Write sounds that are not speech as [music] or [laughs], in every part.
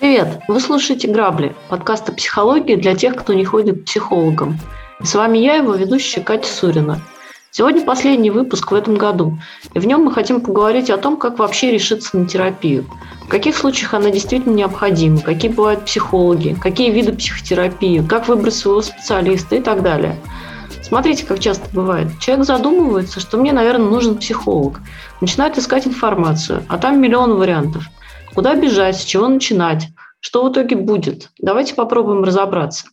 Привет! Вы слушаете «Грабли» – подкаст о психологии для тех, кто не ходит к психологам. И с вами я, его ведущая Катя Сурина. Сегодня последний выпуск в этом году, и в нем мы хотим поговорить о том, как вообще решиться на терапию, в каких случаях она действительно необходима, какие бывают психологи, какие виды психотерапии, как выбрать своего специалиста и так далее. Смотрите, как часто бывает. Человек задумывается, что мне, наверное, нужен психолог. Начинает искать информацию, а там миллион вариантов. Куда бежать, с чего начинать, что в итоге будет? Давайте попробуем разобраться.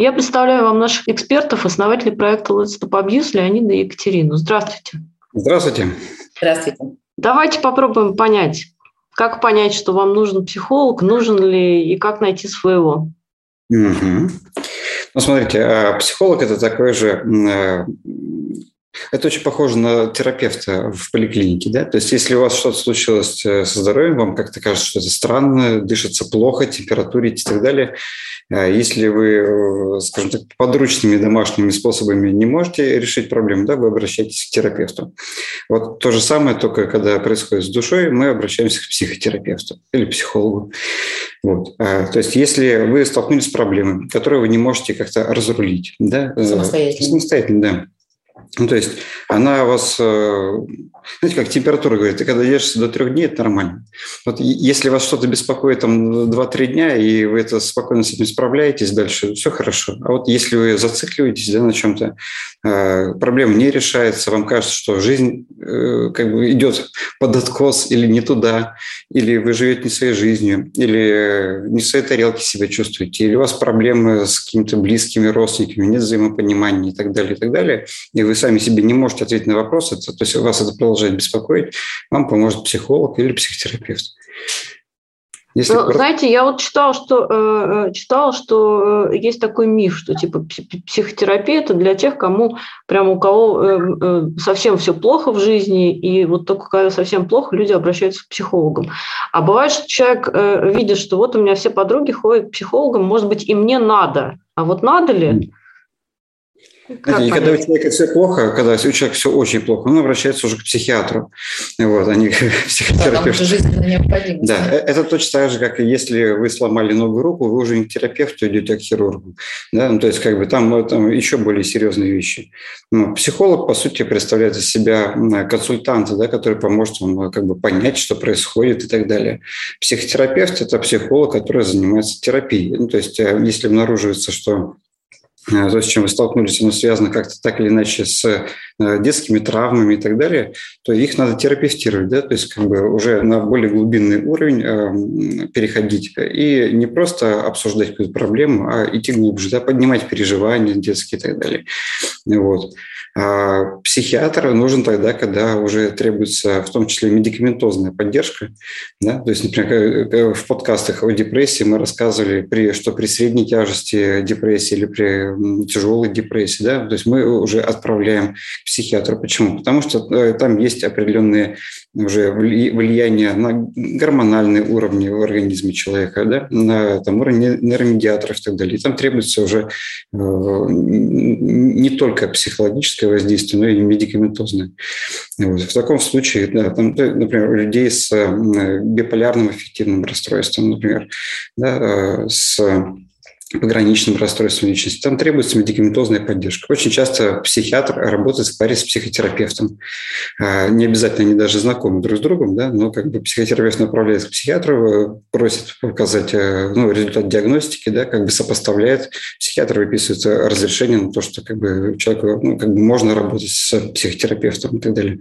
Я представляю вам наших экспертов, основателей проекта Let's Stop Abuse Леонида и Екатерину. Здравствуйте. Здравствуйте. Здравствуйте. Давайте попробуем понять, как понять, что вам нужен психолог, нужен ли и как найти своего. Угу. Ну, смотрите, а психолог – это такой же э, это очень похоже на терапевта в поликлинике, да? То есть если у вас что-то случилось э, со здоровьем, вам как-то кажется, что это странно, дышится плохо, температурить и так далее. А если вы, э, скажем так, подручными домашними способами не можете решить проблему, да, вы обращаетесь к терапевту. Вот то же самое, только когда происходит с душой, мы обращаемся к психотерапевту или психологу. Вот. А, то есть если вы столкнулись с проблемой, которую вы не можете как-то разрулить, да? Э, самостоятельно. Самостоятельно, да ну, то есть она вас, э, знаете, как температура говорит, ты когда ешь до трех дней, это нормально. Вот если вас что-то беспокоит там 2-3 дня, и вы это спокойно с этим справляетесь дальше, все хорошо. А вот если вы зацикливаетесь да, на чем-то, э, проблема не решается, вам кажется, что жизнь э, как бы идет под откос или не туда, или вы живете не своей жизнью, или не в своей тарелке себя чувствуете, или у вас проблемы с какими-то близкими родственниками, нет взаимопонимания и так далее, и так далее, и вы сами себе не можете ответить на вопросы, то есть вас это продолжает беспокоить, вам поможет психолог или психотерапевт. Если ну, знаете, я вот читала, что э, э читала, что э, есть такой миф, что типа психотерапия это для тех, кому прям у кого э, э, совсем все плохо в жизни, и вот только когда совсем плохо, люди обращаются к психологам. А бывает, что человек э, видит, что вот у меня все подруги ходят к психологам, может быть, и мне надо, а вот надо ли? Как и когда у человека все плохо, когда у человека все очень плохо, он обращается уже к психиатру, вот, а не к [laughs] психотерапевту. Да, э, это точно так же, как если вы сломали ногу руку, вы уже не к терапевту идете, а к хирургу. Да? Ну, то есть как бы там, там еще более серьезные вещи. Ну, психолог, по сути, представляет из себя консультанта, да, который поможет вам э, как бы понять, что происходит и так далее. Психотерапевт – это психолог, который занимается терапией. Ну, то есть э, если обнаруживается, что Э, то, с чем вы столкнулись, оно связано как-то так или иначе с э, детскими травмами и так далее, то их надо терапевтировать, да, то есть как бы уже на более глубинный уровень э, переходить и не просто обсуждать какую-то проблему, а идти глубже, да, поднимать переживания детские и так далее. Вот. А психиатр нужен тогда, когда уже требуется в том числе медикаментозная поддержка. Да? То есть, например, в подкастах о депрессии мы рассказывали, при, что при средней тяжести депрессии или при тяжелой депрессии, да, то есть мы уже отправляем к психиатру. Почему? Потому что э, там есть определенные уже влияние на гормональные уровни в организме человека, да, на там, уровень нейромедиаторов и так далее. И там требуется уже э, не только психологическое воздействие, но и медикаментозное. Вот. В таком случае, да, там, например, у людей с биполярным аффективным расстройством, например, да, э, с пограничным расстройством личности. Там требуется медикаментозная поддержка. Очень часто психиатр работает в паре с психотерапевтом. А, не обязательно они даже знакомы друг с другом, да, но как бы психотерапевт направляет к психиатру, просит показать э, ну, результат диагностики, да, как бы сопоставляет. Психиатр выписывает разрешение на то, что как бы человеку ну, как бы можно работать с психотерапевтом и так далее.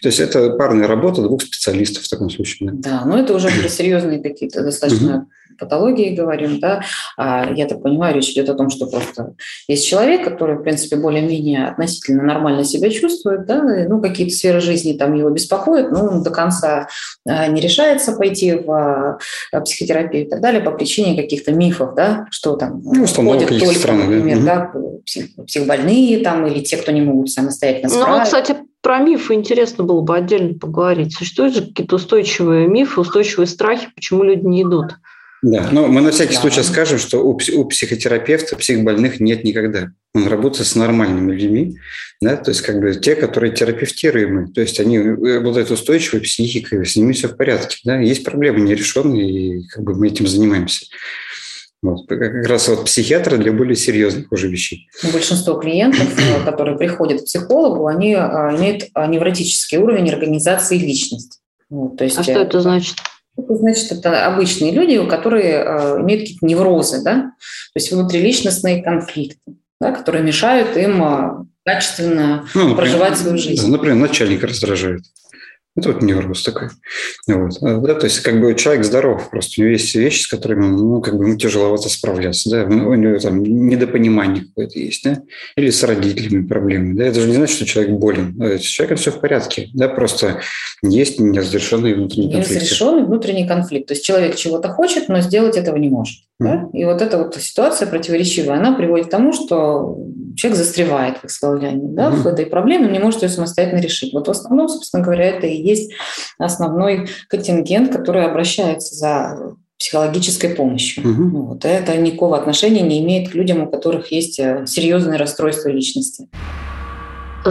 То есть это парная работа двух специалистов в таком случае. Да, да но это уже серьезные какие-то достаточно патологии говорим, да, а я так понимаю, речь идет о том, что просто есть человек, который, в принципе, более-менее относительно нормально себя чувствует, да, ну, какие-то сферы жизни там его беспокоят, но он до конца а, не решается пойти в а, психотерапию и так далее по причине каких-то мифов, да, что там ну, ходят только, страны, например, да, да псих, психбольные там или те, кто не могут самостоятельно справиться. Ну, кстати, про мифы интересно было бы отдельно поговорить. Существуют же какие-то устойчивые мифы, устойчивые страхи, почему люди не идут Да, но мы на всякий да. случай скажем, что у, у психотерапевта психбольных нет никогда. Он работает с нормальными людьми, да, то есть как бы те, которые терапевтируемы, то есть они обладают устойчивой психикой, с ними все в порядке, да, есть проблемы нерешенные, и как бы мы этим занимаемся. Вот, как раз вот психиатры для более серьезных уже вещей. Большинство клиентов, э, которые приходят к психологу, они а, имеют невротический уровень организации личности. Вот, то есть, а что это значит? Это значит, это обычные люди, которые э, имеют какие-то неврозы, да, то есть внутриличностные конфликты, да, которые мешают им э, качественно ну, например, проживать свою жизнь. Например, начальник раздражает. Это вот невроз такой. Вот. А, да, то есть как бы человек здоров, просто у него есть вещи, с которыми ну, как бы ему тяжеловато справляться. Да? У него там недопонимание какое-то есть, да? или с родителями проблемы. Да? Это же не значит, что человек болен. С человеком все в порядке. Да? Просто есть неразрешенный внутренний конфликт. Неразрешенный внутренний конфликт. То есть человек чего-то хочет, но сделать этого не может. Да? И вот эта вот ситуация противоречивая, она приводит к тому, что человек застревает в эксклавлянии, да, mm-hmm. в этой проблеме, он не может ее самостоятельно решить. Вот в основном, собственно говоря, это и есть основной контингент, который обращается за психологической помощью. Mm-hmm. Вот. Это никакого отношения не имеет к людям, у которых есть э, серьезные расстройства личности.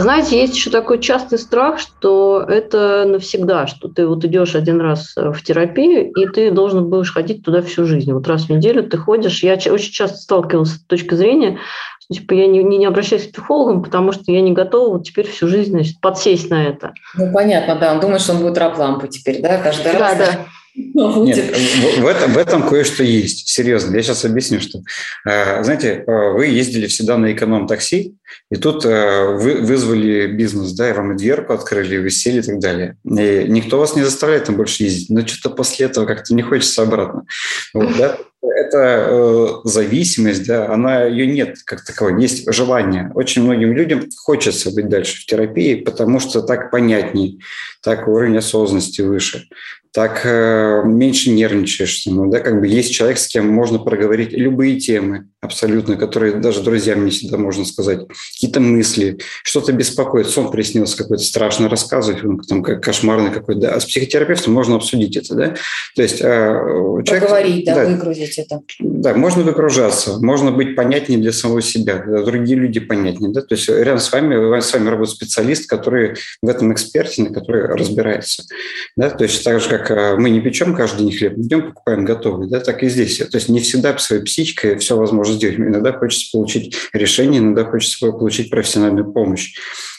Знаете, есть еще такой частый страх, что это навсегда, что ты вот идешь один раз э, в терапию, и ты должен будешь ходить туда всю жизнь. Вот раз в неделю ты ходишь. Я очень часто сталкивалась с точки зрения, что типа, я не, не, не обращаюсь к психологам, потому что я не готова вот теперь всю жизнь значит, подсесть на это. Ну, понятно, да. Он думает, что он будет раб-лампой теперь, да, каждый раз. Да, да. Нет, в, этом, в этом кое-что есть. Серьезно, я сейчас объясню, что, э, знаете, э, вы ездили всегда на эконом-такси, и тут э, вы вызвали бизнес, да, и вам дверку открыли, вы сели и так далее. И никто вас не заставляет там больше ездить, но что-то после этого как-то не хочется обратно. Вот, да? Это зависимость, да, она ее нет как таковой, есть желание. Очень многим людям хочется быть дальше в терапии, потому что так понятней, так уровень осознанности выше так э, меньше нервничаешь. Ну, да, как бы есть человек, с кем можно проговорить любые темы абсолютно, которые даже друзьям не всегда можно сказать. Какие-то мысли, что-то беспокоит, сон приснился какой-то страшно рассказывать, там кошмарный какой-то. Да. А с психотерапевтом можно обсудить это, да? То есть э, человек, Поговорить, да, да, выгрузить это. Да, можно выгружаться, можно быть понятнее для самого себя, другие люди понятнее, да? То есть рядом с вами, с вами работает специалист, который в этом экспертен, который разбирается, да? То есть так же, как э, мы не печем каждый день хлеб, идем покупаем готовый, да, так и здесь. То есть не всегда своей психикой все возможно сделать. Иногда хочется получить решение, иногда хочется получить профессиональную помощь.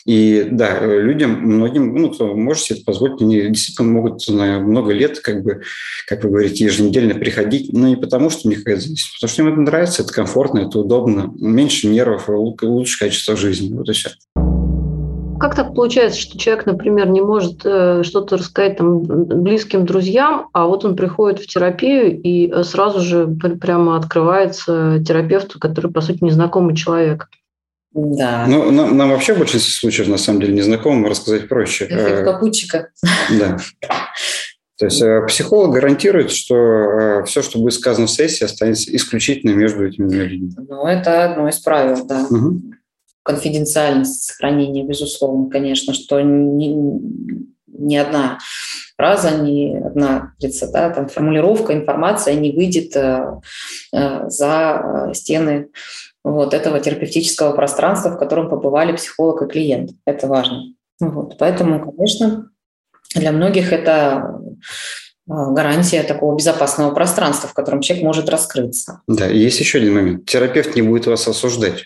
И да, людям, многим, ну, кто может себе это позволить, они действительно могут на много лет, как бы, как вы говорите, еженедельно приходить, но не потому, что у них это зависит, потому что им это нравится, это комфортно, это удобно, меньше нервов, лучше качество жизни, вот и все. Как так получается, что человек, например, не может э, что-то рассказать там, близким друзьям, а вот он приходит в терапию и э, сразу же прямо открывается терапевту, который, по сути, незнакомый человек? Да. Ну, нам, нам вообще в большинстве случаев, на самом деле, незнакомым рассказать проще. Эффект э, попутчика. Да. То есть психолог гарантирует, что все, что будет сказано в сессии, останется исключительно между этими людьми. Ну, это одно из правил, да. Угу конфиденциальность сохранения, безусловно, конечно, что ни, ни одна фраза, ни одна да, там, формулировка, информация не выйдет э, э, за стены вот, этого терапевтического пространства, в котором побывали психолог и клиент. Это важно. Вот, поэтому, конечно, для многих это э, гарантия такого безопасного пространства, в котором человек может раскрыться. Да, есть еще один момент. Терапевт не будет вас осуждать.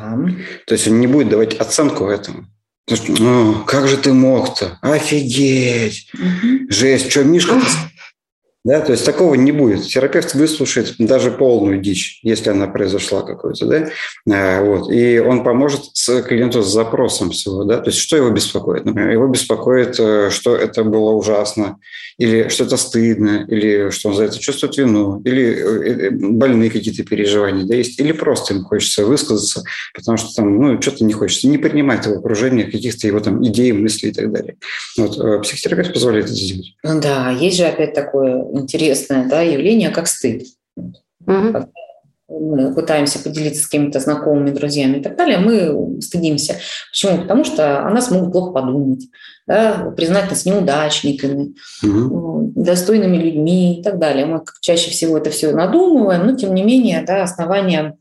Там. То есть он не будет давать оценку этому. Ну, как же ты мог-то? Офигеть! Угу. Жесть, что Мишка да, то есть такого не будет. Терапевт выслушает даже полную дичь, если она произошла какой-то, да, а, вот, и он поможет с клиенту с запросом всего, да, то есть что его беспокоит, например, его беспокоит, э, что это было ужасно, или что это стыдно, или что он за это чувствует вину, или э, э, больные какие-то переживания, да, есть, или просто ему хочется высказаться, потому что там, ну, что-то не хочется, не принимать его окружение, каких-то его там идей, мыслей и так далее. Вот, психотерапевт позволяет это сделать. Ну да, есть же опять такое интересное да, явление, как стыд. Мы пытаемся поделиться с какими-то знакомыми, друзьями и так далее, мы стыдимся. Почему? Потому что о нас могут плохо подумать, да, признать нас неудачниками, угу. достойными людьми и так далее. Мы чаще всего это все надумываем, но тем не менее да, основания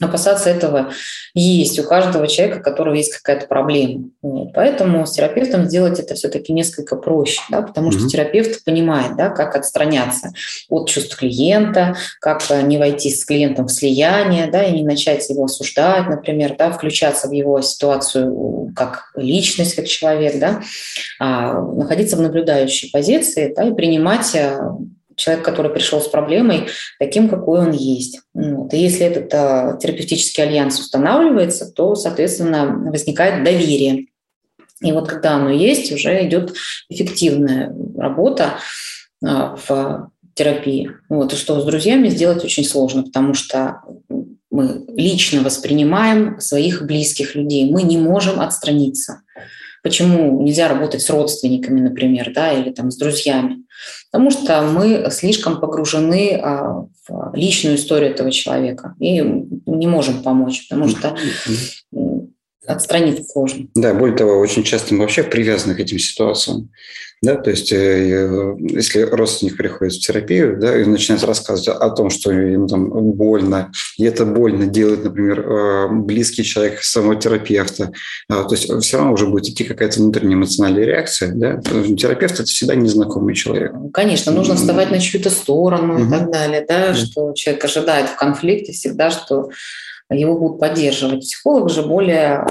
опасаться этого есть у каждого человека, у которого есть какая-то проблема. Вот. Поэтому с терапевтом сделать это все-таки несколько проще, да, потому mm-hmm. что терапевт понимает, да, как отстраняться от чувств клиента, как не войти с клиентом в слияние, да, и не начать его осуждать, например, да, включаться в его ситуацию как личность, как человек, да, а находиться в наблюдающей позиции да, и принимать э, человек, который пришел с проблемой, таким, какой он есть. Вот. И если этот а, терапевтический альянс устанавливается, то, соответственно, возникает доверие. И вот когда оно есть, уже идет эффективная работа а, в терапии. Вот. И что с друзьями сделать очень сложно, потому что мы лично воспринимаем своих близких людей. Мы не можем отстраниться. Почему нельзя работать с родственниками, например, да, или там с друзьями? Потому что мы слишком погружены а, в личную историю этого человека и не можем помочь, потому что отстраниться сложно. Да, более того, очень часто мы вообще привязаны к этим ситуациям. Да, то есть, э, если родственник приходит в терапию, да, и начинает рассказывать о том, что ему там больно, и это больно делает, например, э, близкий человек самого терапевта, а, то есть все равно уже будет идти какая-то внутренняя эмоциональная реакция. Да? Терапевт – это всегда незнакомый человек. Конечно, нужно вставать на чью-то сторону угу. и так далее, да, угу. что человек ожидает в конфликте всегда, что его будут поддерживать. Психолог же более,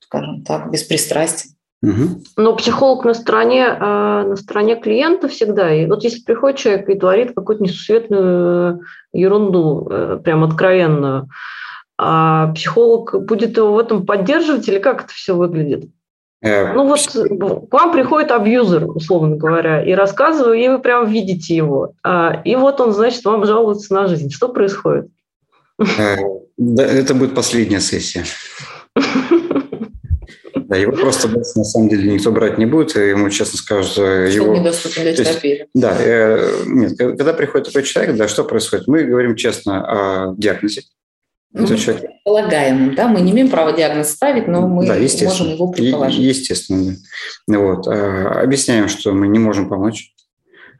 скажем так, беспристрастен. Но психолог на стороне, а, на стороне клиента всегда. И вот если приходит человек и творит какую-то несусветную ерунду, э, прям откровенную, а психолог будет его в этом поддерживать или как это все выглядит? Э, ну вот к вам приходит абьюзер, условно говоря, и рассказываю, и вы прям видите его. А, и вот он, значит, вам жалуется на жизнь. Что происходит? Э, это будет последняя сессия. [laughs] Да, его просто на самом деле никто брать не будет, ему честно скажут, что его... недоступен для терапии. Да, э, нет, когда приходит такой человек, да, что происходит? Мы говорим честно о диагнозе. Ну, человек... Полагаем, да, мы не имеем права диагноз ставить, но мы да, можем его предположить. Естественно. Вот. А, объясняем, что мы не можем помочь.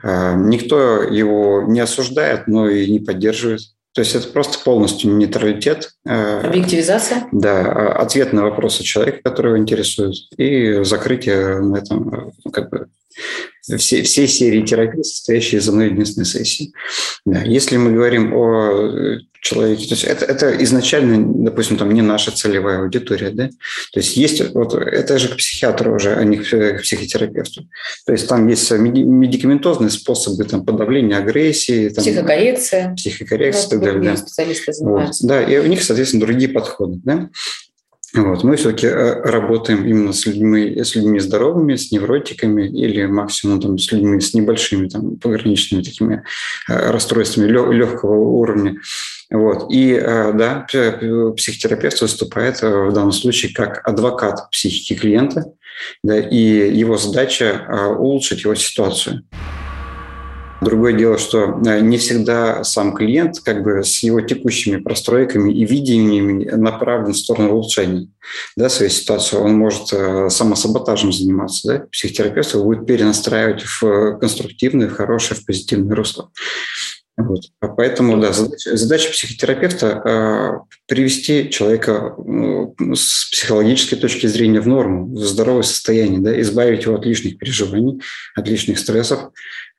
А, никто его не осуждает, но и не поддерживает. То есть это просто полностью нейтралитет. Э, Объективизация? Да, ответ на вопросы человека, который его интересует, и закрытие на этом э, как бы все, всей серии терапии, состоящей из одной единственной сессии. Да. Если мы говорим о э, человеке, то есть это, это изначально, допустим, там не наша целевая аудитория, да, то есть есть, вот это же к психиатру уже, а не к психотерапевту. То есть там есть медикаментозные способы там, подавления агрессии. Там, психокоррекция. Психокоррекция и так далее. Занимаются. Вот, да, и у них, соответственно, другие подходы. Да? Вот. Мы все-таки э, работаем именно с людьми, с людьми здоровыми, с невротиками или максимум там, с людьми с небольшими там, пограничными такими э, расстройствами легкого уровня. Вот. И э, да, психотерапевт выступает в данном случае как адвокат психики клиента, да, и его задача улучшить его ситуацию. Другое дело, что э, не всегда сам клиент как бы с его текущими простройками и видениями направлен в сторону улучшения да, своей ситуации. Он может э, самосаботажем заниматься. Да? Психотерапевт его будет перенастраивать в конструктивное, в хорошее, в позитивное русло. Вот. А поэтому, да, задача, задача психотерапевта э, привести человека э, с психологической точки зрения в норму, в здоровое состояние, да, избавить его от лишних переживаний, от лишних стрессов,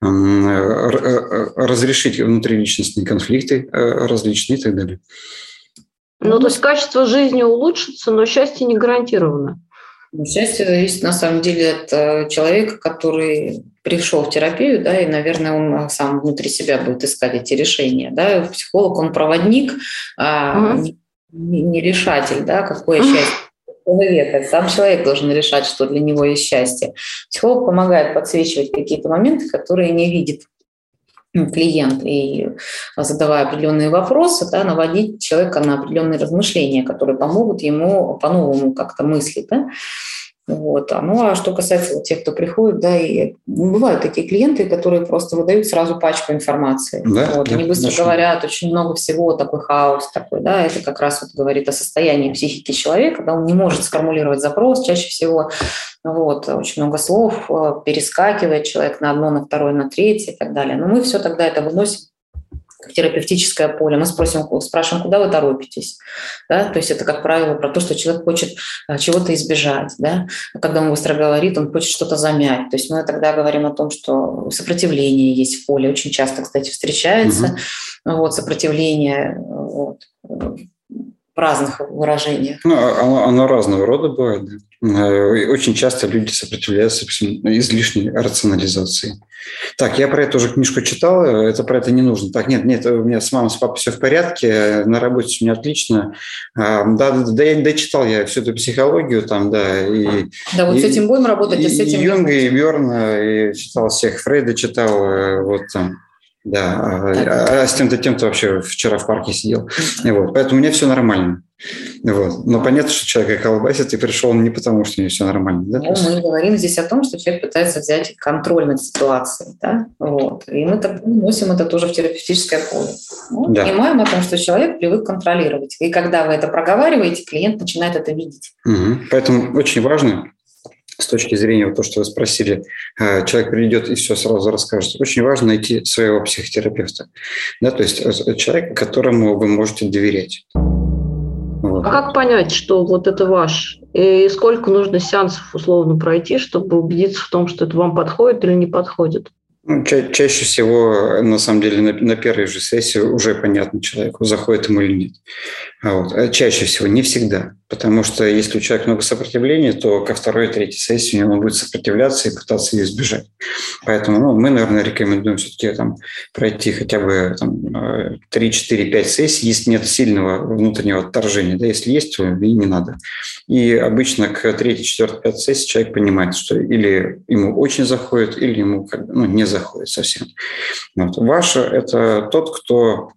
э, э, разрешить внутриличностные конфликты э, различные и так далее. Ну, то есть качество жизни улучшится, но счастье не гарантировано. Счастье зависит на самом деле от э, человека, который пришел в терапию, да, и, наверное, он сам внутри себя будет искать эти решения. Да. Психолог, он проводник, а угу. не, не решатель, да, какое угу. счастье человека. Сам человек должен решать, что для него есть счастье. Психолог помогает подсвечивать какие-то моменты, которые не видит клиент и задавая определенные вопросы, да, наводить человека на определенные размышления, которые помогут ему по-новому как-то мыслить. Да? Вот. А, ну, а что касается вот тех, кто приходит, да, и ну, бывают такие клиенты, которые просто выдают сразу пачку информации. Да, вот. Да, Они быстро очень. говорят, очень много всего, такой хаос такой, да, это как раз вот говорит о состоянии психики человека, когда он не может сформулировать запрос чаще всего, вот, очень много слов, э, перескакивает человек на одно, на второе, на третье и так далее. Но мы все тогда это выносим как терапевтическое поле. Мы спросим, спрашиваем, куда вы торопитесь. Да? То есть это, как правило, про то, что человек хочет а, чего-то избежать. Да? Когда он быстро говорит, он хочет что-то замять. То есть мы тогда говорим о том, что сопротивление есть в поле. Очень часто, кстати, встречается угу. вот, сопротивление вот, разных выражениях. Ну, а, оно, оно разного рода бывает. Очень часто люди сопротивляются излишней рационализации. Так, я про эту уже книжку читал, это про это не нужно. Так, нет, нет, у меня с мамой, с папой все в порядке, на работе у меня отлично. А, да, да, да, я дочитал я всю эту психологию там, да. И, да, вот и, с этим будем работать, и, а с этим... И Юнга, и Берна, и читал всех, Фрейда читал, э, вот там. Да, а, а с тем-то тем-то вообще вчера в парке сидел. Вот, поэтому у меня все нормально. Вот. Но понятно, что человек колбасит и пришел не потому, что у него все нормально. Да? Ну, мы говорим здесь о том, что человек пытается взять контроль над ситуацией. Да? Вот. И мы так носим это тоже в терапевтическое поле. Ну, да. Понимаем о том, что человек привык контролировать. И когда вы это проговариваете, клиент начинает это видеть. Угу. Поэтому очень важно с точки зрения вот то, что вы спросили, э, человек придет и все сразу расскажет. Очень важно найти своего психотерапевта, да, то есть э, человека, которому вы можете доверять. А как понять, что вот это ваш? И сколько нужно сеансов условно пройти, чтобы убедиться в том, что это вам подходит или не подходит? Ну, ча- чаще всего, на самом деле, на, на первой же сессии уже понятно человеку, заходит ему или нет. А вот. А чаще всего, не всегда. Потому что если у человека много сопротивления, то ко второй и третьей сессии он будет сопротивляться и пытаться ее избежать. Поэтому ну, мы, наверное, рекомендуем все-таки там, пройти хотя бы там, 3, 4, 5 сессий, если нет сильного внутреннего отторжения. Да, если есть, то и не надо. И обычно к третьей, четвертой, пятой сессии человек понимает, что или ему очень заходит, или ему как бы, ну, не заходит совсем. Вот. Ваша – это тот, кто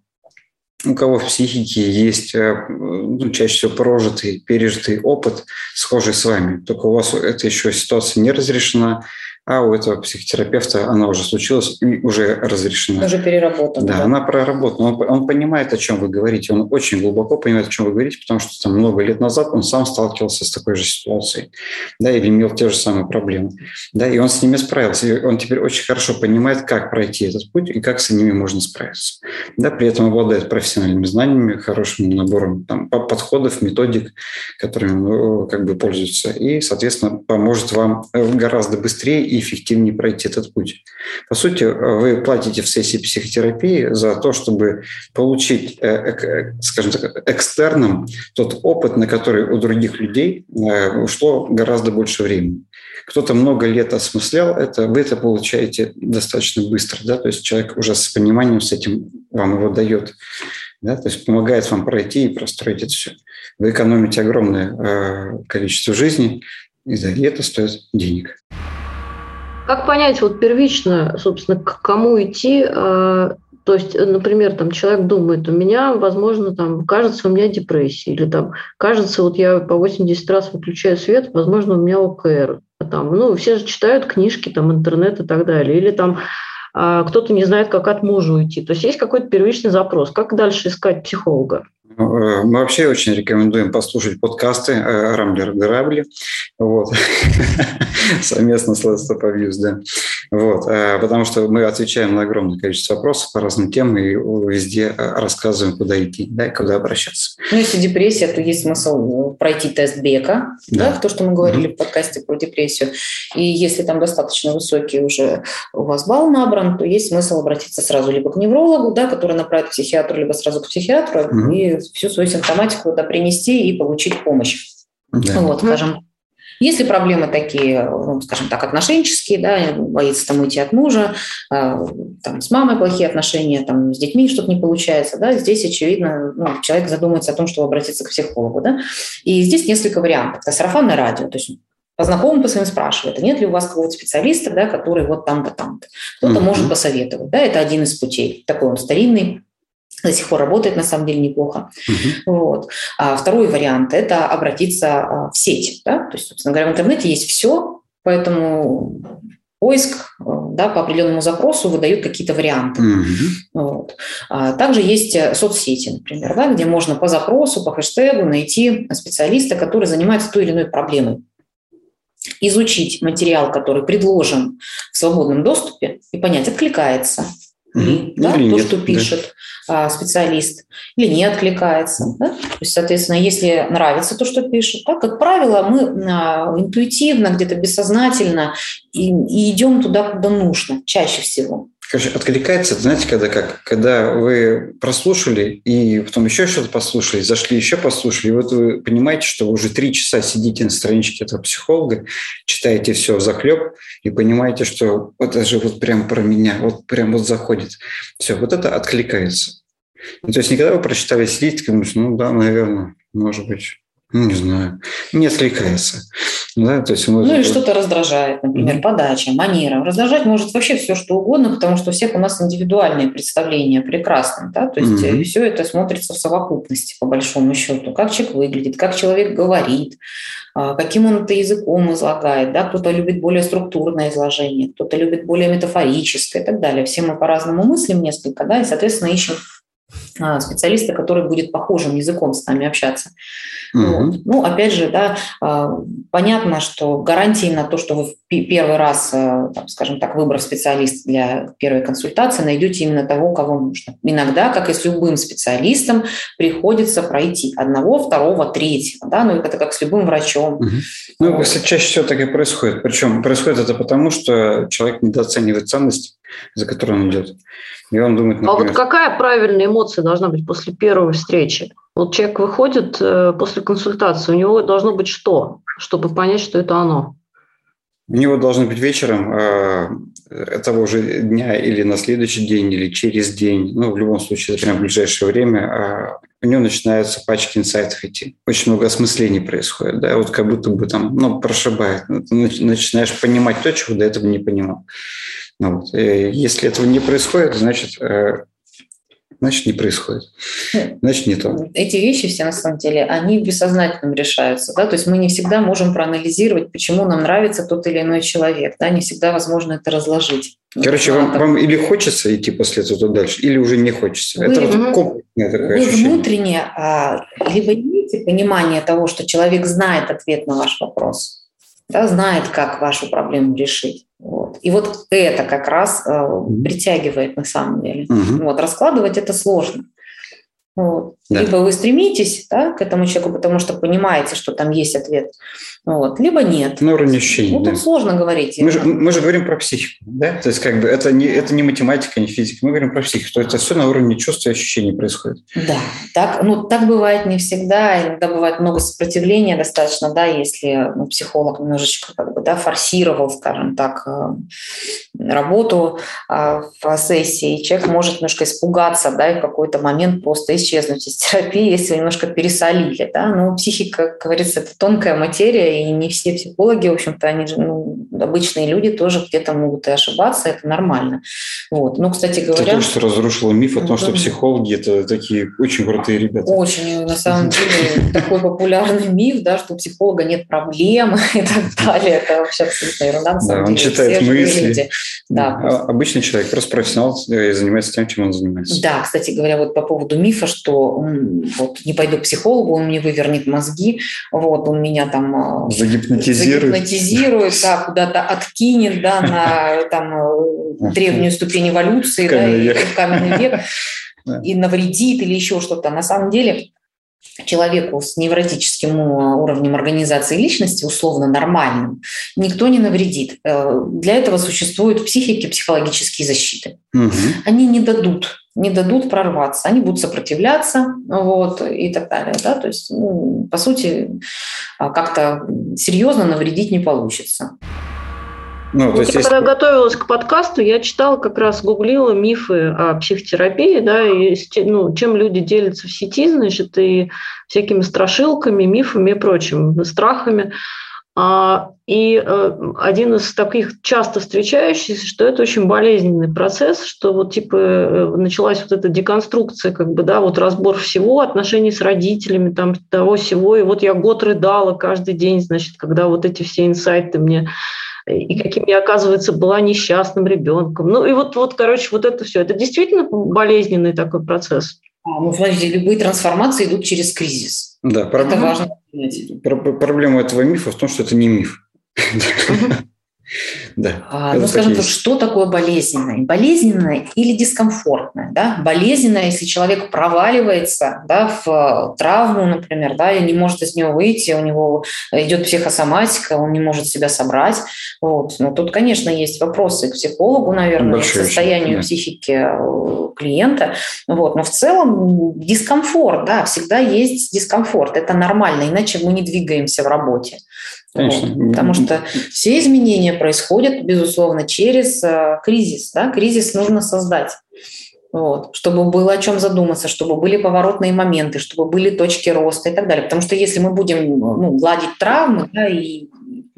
у кого в психике есть э, ну, чаще всего прожитый, пережитый опыт, схожий с вами, только у вас эта еще ситуация не разрешена, а у этого психотерапевта она уже случилась и уже разрешена. Уже переработана. Да, да, она проработана. Он, он понимает, о чем вы говорите. Он очень глубоко понимает, о чем вы говорите, потому что там много лет назад он сам сталкивался с такой же ситуацией, да, или имел те же самые проблемы, да, и он с ними справился. И он теперь очень хорошо понимает, как пройти этот путь и как с ними можно справиться. Да, при этом обладает профессиональными знаниями, хорошим набором там, подходов, методик, которыми ну, как бы пользуется, и, соответственно, поможет вам гораздо быстрее и эффективнее пройти этот путь. По сути, вы платите в сессии психотерапии за то, чтобы получить, э, э, скажем так, экстерном тот опыт, на который у других людей э, ушло гораздо больше времени. Кто-то много лет осмыслял это, вы это получаете достаточно быстро, да, то есть человек уже с пониманием с этим вам его дает, да, то есть помогает вам пройти и простроить это все. Вы экономите огромное количество жизни, и за это стоит денег. Как понять вот первично, собственно, к кому идти? А, то есть, например, там человек думает, у меня, возможно, там, кажется, у меня депрессия, или там, кажется, вот я по 80 раз выключаю свет, возможно, у меня ОКР. Там, ну, все же читают книжки, там, интернет и так далее. Или там а, кто-то не знает, как от мужа уйти. То есть есть какой-то первичный запрос. Как дальше искать психолога? Э, мы вообще очень рекомендуем послушать подкасты э, «Рамблер Грабли». Вот. [laughs] Совместно с Let's Stop Abuse, да. Вот. Э, потому что мы отвечаем на огромное количество вопросов по разным темам и везде рассказываем, куда идти, да, и куда обращаться. Ну, если депрессия, то есть смысл пройти тест Бека, да, да то, что мы говорили mm-hmm. в подкасте про депрессию. И если там достаточно высокий уже у вас балл набран, то есть смысл обратиться сразу либо к неврологу, да, который направит к психиатру, либо сразу к психиатру, mm-hmm. и всю свою симптоматику туда принести и получить помощь. Да. Вот, скажем, если проблемы такие, ну, скажем так, отношенческие, да, боится там уйти от мужа, э, там, с мамой плохие отношения, там, с детьми что-то не получается, да, здесь, очевидно, ну, человек задумается о том, чтобы обратиться к психологу, да, и здесь несколько вариантов. Это сарафанное радио, то есть по знакомым по своим спрашивает, а нет ли у вас какого-то специалиста, да, который вот там-то, там-то. Кто-то mm-hmm. может посоветовать, да, это один из путей, такой он старинный, до сих пор работает на самом деле неплохо. Uh-huh. Вот. А второй вариант – это обратиться а, в сеть. Да? То есть, собственно говоря, в интернете есть все, поэтому поиск да, по определенному запросу выдают какие-то варианты. Uh-huh. Вот. А также есть э, соцсети, например, да, где можно по запросу, по хэштегу найти специалиста, который занимается той или иной проблемой изучить материал, который предложен в свободном доступе, и понять, откликается ли, да, или то, нет, что пишет да. специалист, или не откликается. Да? То есть, соответственно, если нравится то, что пишет, да, как правило, мы а, интуитивно, где-то бессознательно и, и идем туда, куда нужно, чаще всего. Короче, откликается, знаете, когда как? Когда вы прослушали, и потом еще что-то послушали, зашли еще послушали, и вот вы понимаете, что вы уже три часа сидите на страничке этого психолога, читаете все в захлеб, и понимаете, что вот это же вот прям про меня, вот прям вот заходит. Все, вот это откликается. Ну, то есть никогда вы прочитали, сидите, ну да, наверное, может быть. Ну, не знаю, не отвлекается. Да, то есть ну или что-то раздражает, например, mm-hmm. подача, манера. Раздражать может вообще все, что угодно, потому что у всех у нас индивидуальные представления прекрасно. Да? То есть mm-hmm. все это смотрится в совокупности, по большому счету. Как человек выглядит, как человек говорит, а, каким он это языком излагает. Да? Кто-то любит более структурное изложение, кто-то любит более метафорическое и так далее. Все мы по-разному мыслим несколько, да, и, соответственно, ищем специалиста, который будет похожим языком с нами общаться. Угу. Вот. Ну, опять же, да, а, понятно, что гарантии на то, что вы первый раз, а, там, скажем так, выбрав специалиста для первой консультации, найдете именно того, кого нужно. Иногда, как и с любым специалистом, приходится пройти одного, второго, третьего, да, ну это как с любым врачом. Угу. Ну, вот. чаще всего так и происходит. Причем происходит это потому, что человек недооценивает ценность, за которую он идет. И он думает, например... А вот какая правильная эмоция должна быть после первой встречи? Вот человек выходит э, после консультации, у него должно быть что, чтобы понять, что это оно? У него должно быть вечером э, того же дня или на следующий день, или через день, ну, в любом случае, прямо в ближайшее время, э, у него начинаются пачки инсайтов идти. Очень много осмыслений происходит, да, вот как будто бы там, ну, прошибает. Ты начинаешь понимать то, чего до этого не понимал. Ну, вот. Э, если этого не происходит, значит, э, значит, не происходит. Значит, не то. Эти вещи все, на самом деле, они бессознательно решаются. Да? То есть мы не всегда можем проанализировать, почему нам нравится тот или иной человек. Да? Не всегда возможно это разложить. Короче, вам, вам или хочется идти после этого дальше, или уже не хочется. Вы, это вот комплексное такое вы ощущение. внутренне а, либо имеете понимание того, что человек знает ответ на ваш вопрос, да, знает, как вашу проблему решить. Вот. И вот это как раз э, притягивает на самом деле. Угу. Вот, раскладывать это сложно. Вот. Да. Либо вы стремитесь да, к этому человеку, потому что понимаете, что там есть ответ, вот, либо нет. На уровне ощущений. Ну, да. тут сложно говорить. Мы же, мы же говорим про психику, да? То есть как бы это не, это не математика, не физика, мы говорим про психику. То есть это все на уровне чувств и ощущений происходит. Да, так, ну, так бывает не всегда, иногда бывает много сопротивления достаточно, да, если ну, психолог немножечко как бы, да, форсировал, скажем так, э, работу а, в сессии, человек может немножко испугаться, да, и в какой-то момент просто исчезнуть из терапии, если немножко пересолили, да, но психика, как говорится, это тонкая материя, и не все психологи, в общем-то, они же, ну, обычные люди тоже где-то могут и ошибаться, это нормально. Вот. Ну, кстати говоря... Это то, что разрушило миф о том, что психологи – это такие очень крутые ребята. Очень, на самом деле, такой популярный миф, да, что у психолога нет проблем [laughs] и так далее. Это вообще абсолютно ерунда, на самом деле. он читает мысли. Да. А обычный человек, просто профессионал и занимается тем, чем он занимается. Да, кстати говоря, вот по поводу мифа, что вот не пойду к психологу, он мне вывернет мозги, вот он меня там а, загипнотизирует, загипнотизирует да, [laughs] куда-то откинет да, на [laughs] там, э, древнюю ступень эволюции, да, и, в каменный век, [laughs] и навредит или еще что-то. На самом деле человеку с невротическим э, уровнем организации личности, условно нормальным, никто не навредит. Э, для этого существуют психики, психологические защиты. Угу. Они не дадут не дадут прорваться, они будут сопротивляться, вот, и так далее. Да? То есть, ну, по сути, а, как-то серьезно навредить не получится. Ну, то есть, я, когда готовилась к подкасту, я читала, как раз гуглила мифы о психотерапии, да, и ну, чем люди делятся в сети, значит, и всякими страшилками, мифами и прочим, страхами. А, и э, один из таких часто встречающихся, что это очень болезненный процесс, что вот типа э, началась вот эта деконструкция, как бы, да, вот разбор всего, отношений с родителями, там, того всего, и вот я год рыдала каждый день, значит, когда вот эти все инсайты мне и каким я, оказывается, была несчастным ребенком. Ну и вот, вот, короче, вот это все. Это действительно болезненный такой процесс. А, ну, смотрите, любые трансформации идут через кризис. Да, проблема, это важно. Проблема этого мифа в том, что это не миф. Да. А, ну, скажем так, что такое болезненное? Болезненное или дискомфортное? Да? Болезненное, если человек проваливается да, в травму, например, да, и не может из нее выйти, у него идет психосоматика, он не может себя собрать. Вот. Но тут, конечно, есть вопросы к психологу, наверное, Большое к состоянию да. психики э, клиента. Вот. Но в целом дискомфорт, да, всегда есть дискомфорт. Это нормально, иначе мы не двигаемся в работе. Конечно. Вот, потому что все изменения происходят, безусловно, через э, кризис. Да? Кризис нужно создать. Вот, чтобы было о чем задуматься, чтобы были поворотные моменты, чтобы были точки роста и так далее. Потому что если мы будем ну, гладить травмы да, и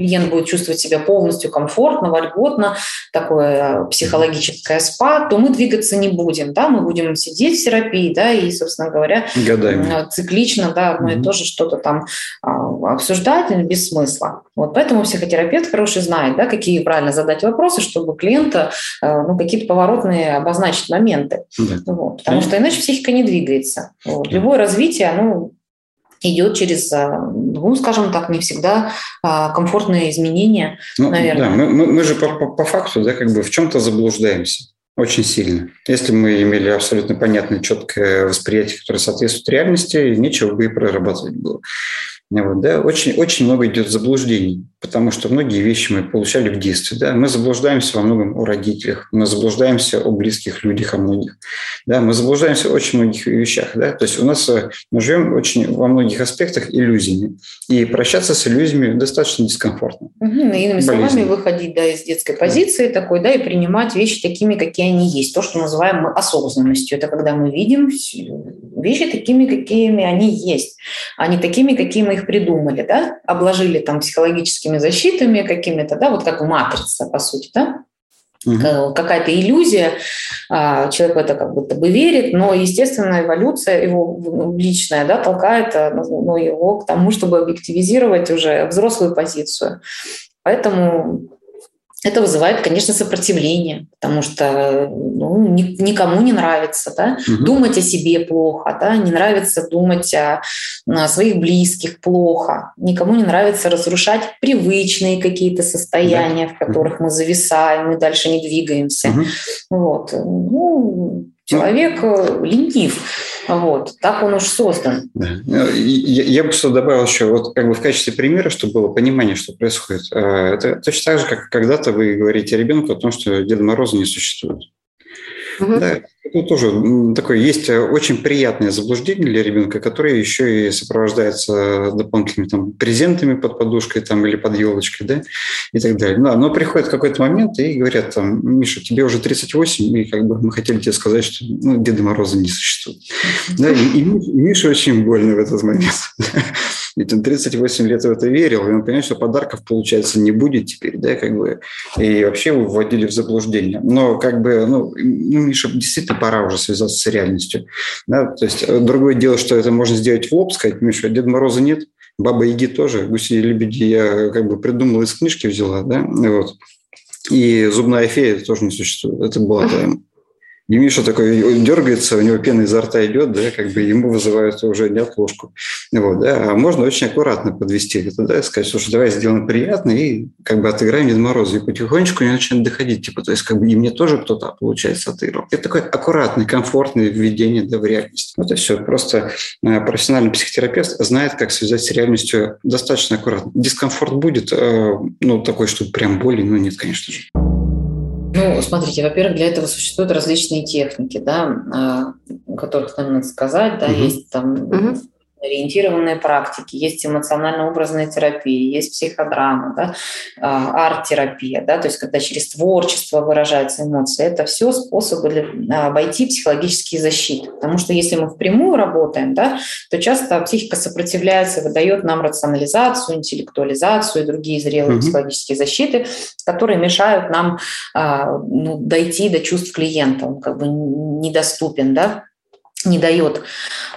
клиент будет чувствовать себя полностью комфортно, вольготно, такое психологическое спа, то мы двигаться не будем, да, мы будем сидеть в терапии, да, и, собственно говоря, Годами. циклично, да, одно mm-hmm. и то же что-то там а, обсуждать без смысла. Вот поэтому психотерапевт хороший знает, да, какие правильно задать вопросы, чтобы клиента э, ну, какие-то поворотные обозначить моменты. Да. Вот, потому что иначе психика не двигается. Вот. Любое развитие, оно идет через, э, ну, скажем так, не всегда а, комфортные изменения, ну, наверное. Да, мы, мы, мы же по, по, по факту, да, как бы в чем-то заблуждаемся очень сильно. Если мы имели абсолютно понятное, четкое восприятие, которое соответствует реальности, нечего бы и прорабатывать было. Вот, да, очень, очень много идет заблуждений, потому что многие вещи мы получали в детстве. Да? Мы заблуждаемся во многом о родителях, мы заблуждаемся о близких людях, о многих. Да? Мы заблуждаемся о очень многих вещах. Да? То есть у нас э, мы живем очень во многих аспектах иллюзиями. И прощаться с иллюзиями достаточно дискомфортно. Угу, иными словами, выходить да, из детской позиции да. такой, да, и принимать вещи такими, какие они есть. То, что называем мы осознанностью. Это когда мы видим вещи такими, какими они есть, а не такими, какими мы их придумали, да, обложили там психологическими защитами какими-то, да, вот как в «Матрице», по сути, да, угу. какая-то иллюзия, а, человек в это как будто бы верит, но, естественно, эволюция его личная да, толкает а, ну, его к тому, чтобы объективизировать уже взрослую позицию. Поэтому это вызывает, конечно, сопротивление, потому что ну, ни, никому не нравится да? угу. думать о себе плохо, да? не нравится думать о, о своих близких плохо, никому не нравится разрушать привычные какие-то состояния, да. в которых угу. мы зависаем, мы дальше не двигаемся. Угу. Вот. Ну, человек ну, ленив. Вот, так он уж создан. Да. Ну, я, я бы что добавил еще, вот как бы в качестве примера, чтобы было понимание, что происходит. Э, это точно так же, как когда-то вы говорите ребенку о том, что Деда Мороза не существует. Угу. Да, это тоже такое есть э, очень приятное заблуждение для ребенка, которое еще и сопровождается дополнительными там, презентами под подушкой там, или под елочкой, да, и так далее. Да, но приходит какой-то момент и говорят там, Миша, тебе уже 38, и как бы мы хотели тебе сказать, что ну, Деда Мороза не существует. [laughs] Да, и, и Миша очень больно в этот момент. [laughs] Ведь он 38 лет в это верил, и он понимает, что подарков, получается, не будет теперь, да, как бы, и вообще его вводили в заблуждение. Но как бы, ну, ну Миша, действительно пора уже связаться с реальностью. Да? То есть э, другое дело, что это можно сделать в лоб, сказать, Миша, Деда Мороза нет, Баба Яги тоже, гуси и лебеди я как бы придумала из книжки взяла, да, вот. И зубная фея тоже не существует. Это была там и Миша такой дергается, у него пена изо рта идет, да, как бы ему вызывают уже неотложку. Вот, да. А можно очень аккуратно подвести это, да, сказать, слушай, давай сделаем приятно и как бы отыграем Дед Мороза. И потихонечку они начинают доходить, типа, то есть как бы и мне тоже кто-то, получается, отыграл. Это такое аккуратное, комфортное введение да, в реальность. Вот и все. Просто э, профессиональный психотерапевт знает, как связать с реальностью достаточно аккуратно. Дискомфорт будет, э, ну, такой, чтобы прям боли, ну, нет, конечно же. Ну, смотрите, во-первых, для этого существуют различные техники, да, а, о которых нам надо сказать, да, угу. есть там угу. Ориентированные практики, есть эмоционально-образная терапия, есть психодрама, да, а, арт-терапия, да, то есть когда через творчество выражаются эмоции, это все способы для, обойти психологические защиты. Потому что если мы впрямую работаем, да, то часто психика сопротивляется, выдает нам рационализацию, интеллектуализацию и другие зрелые mm-hmm. психологические защиты, которые мешают нам а, ну, дойти до чувств клиента. Он как бы недоступен, да, не дает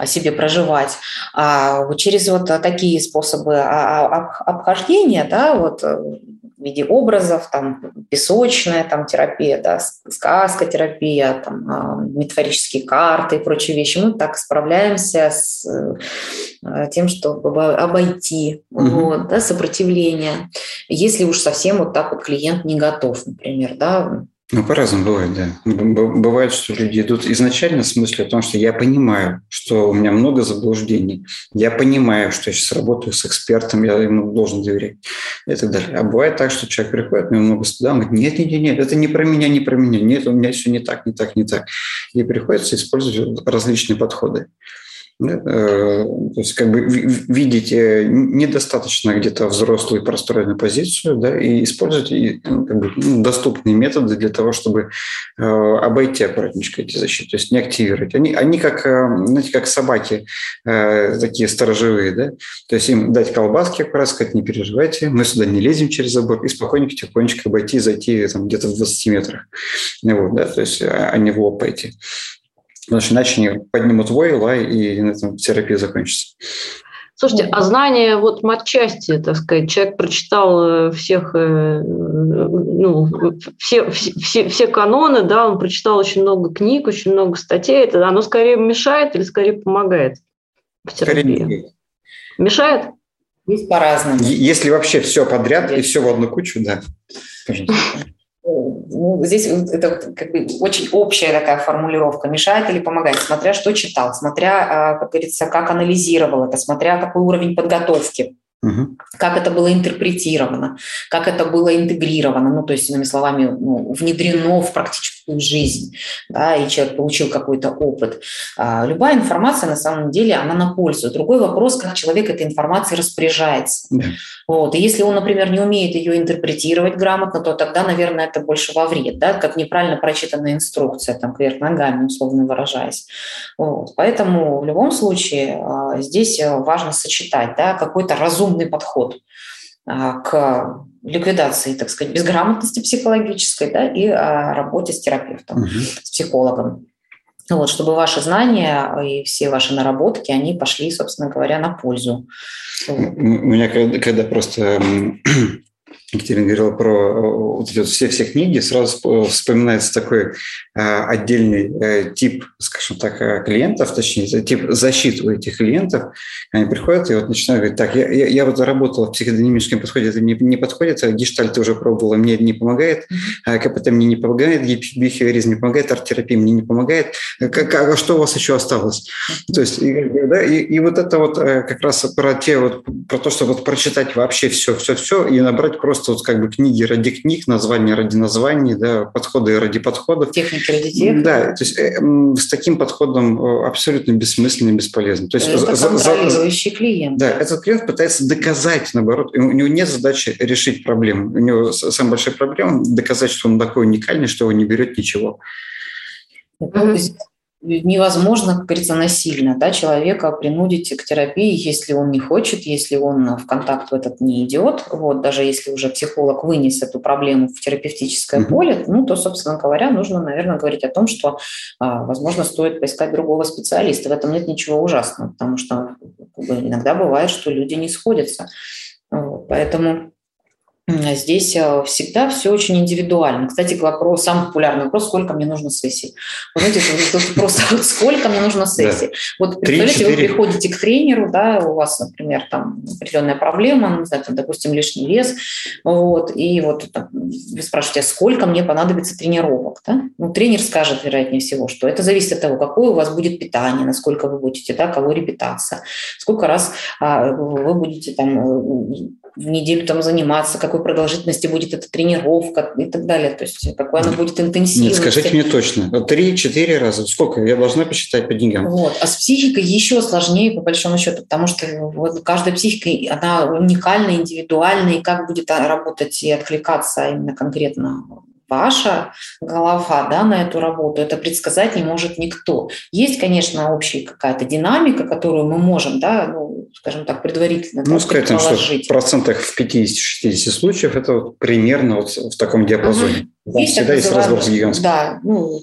себе проживать. А через вот такие способы обхождения, да, вот э, в виде образов, там, песочная там, терапия, да, сказка терапия, там, а, метафорические карты и прочие вещи, мы так справляемся с э, тем, чтобы обойти угу. вот, да, сопротивление. Если уж совсем вот так вот клиент не готов, например, да, ну, по-разному бывает, да. Бывает, что люди идут изначально в смысле о том, что я понимаю, что у меня много заблуждений, я понимаю, что я сейчас работаю с экспертом, я ему должен доверять и так далее. А бывает так, что человек приходит, него много стыда, он говорит, нет, нет, нет, нет, это не про меня, не про меня, нет, у меня все не так, не так, не так. И приходится использовать различные подходы. Э, то есть как бы видеть недостаточно где-то взрослую простроенную позицию да, и использовать ну, как бы, ну, доступные методы для того, чтобы э, обойти аккуратненько эти защиты, то есть не активировать. Они, они как, э, знаете, как собаки такие сторожевые, да? то есть им дать колбаски, раз сказать, не переживайте, мы сюда не лезем через забор, и спокойненько, тихонечко обойти, зайти там, где-то в 20 метрах. Вот, да? То есть, а не в лоб пойти. Потому что иначе они поднимут вой, лай, и на этом терапия закончится. Слушайте, а знание вот матчасти, так сказать, человек прочитал э, всех, э, ну, все, все, все каноны, да, он прочитал очень много книг, очень много статей, это оно скорее мешает или скорее помогает в терапии? Скорее мешает. Есть по-разному. Если вообще все подряд и все в одну кучу, да. Пожалуйста ну, здесь это как бы очень общая такая формулировка. Мешает или помогает, смотря что читал, смотря, а, как говорится, как анализировал это, смотря какой уровень подготовки. Угу. Как это было интерпретировано, как это было интегрировано, ну, то есть, иными словами, ну, внедрено в практическую жизнь, да, и человек получил какой-то опыт. А, любая информация, на самом деле, она на пользу. Другой вопрос, как человек этой информацией распоряжается. Да. Вот. И если он, например, не умеет ее интерпретировать грамотно, то тогда, наверное, это больше во вред, да, как неправильно прочитанная инструкция, там, кверх ногами, условно выражаясь. Вот. Поэтому в любом случае а, здесь важно сочетать да, какой-то разумный разумный подход а, к ликвидации, так сказать, безграмотности психологической да, и а, работе с терапевтом, угу. с психологом. Вот, чтобы ваши знания и все ваши наработки, они пошли, собственно говоря, на пользу. У меня когда, когда просто Екатерина говорила про вот эти вот все, все книги, сразу вспоминается такой а, отдельный э, тип, скажем так, э, клиентов, точнее, тип защиты у этих клиентов. Они приходят и вот начинают говорить, так, я, я, я вот работала в психодинамическом подходе, это мне не подходит, а гештальт уже пробовала, мне не помогает, а КПТ мне не помогает, бихевиоризм не помогает, арт-терапия мне не помогает. Как, а что у вас еще осталось? То есть, и, да, и, и вот это вот как раз про те вот, про то, чтобы вот прочитать вообще все, все, все и набрать просто просто вот как бы книги ради книг, названия ради названий, да, подходы ради подходов. Техники ради техник. Да, то есть э, с таким подходом э, абсолютно бессмысленно и бесполезно. То есть это за, контролирующий за, клиент. Да, этот клиент пытается доказать, наоборот, у него нет задачи решить проблему. У него самая большая проблема – доказать, что он такой уникальный, что он не берет ничего. Mm-hmm невозможно, как говорится, насильно да, человека принудить к терапии, если он не хочет, если он в контакт в этот не идет. Вот, даже если уже психолог вынес эту проблему в терапевтическое mm-hmm. поле, ну, то, собственно говоря, нужно, наверное, говорить о том, что, а, возможно, стоит поискать другого специалиста. В этом нет ничего ужасного, потому что иногда бывает, что люди не сходятся. Вот, поэтому Здесь э, всегда все очень индивидуально. Кстати, вопрос, самый популярный вопрос, сколько мне нужно сессий. Вы знаете, тут просто [laughs] сколько мне нужно сессий. Да. Вот представляете, 3, вы приходите к тренеру, да, у вас, например, там определенная проблема, не знаю, там, допустим, лишний вес, вот, и вот там, вы спрашиваете, а сколько мне понадобится тренировок, да? Ну, тренер скажет, вероятнее всего, что это зависит от того, какое у вас будет питание, насколько вы будете, да, калорий питаться, сколько раз а, вы будете там в неделю там заниматься, какой продолжительности будет эта тренировка и так далее. То есть какой она будет интенсивность. Нет, скажите мне точно. Три-четыре раза. Сколько? Я должна посчитать по деньгам. Вот. А с психикой еще сложнее, по большому счету, потому что вот каждая психика, она уникальна, индивидуальна, и как будет работать и откликаться именно конкретно ваша голова да, на эту работу, это предсказать не может никто. Есть, конечно, общая какая-то динамика, которую мы можем, да, ну, скажем так, предварительно ну, сказать, что в процентах в 50-60 случаев это вот примерно вот в таком диапазоне. Угу. Есть всегда есть разброс гигантский. Да, ну,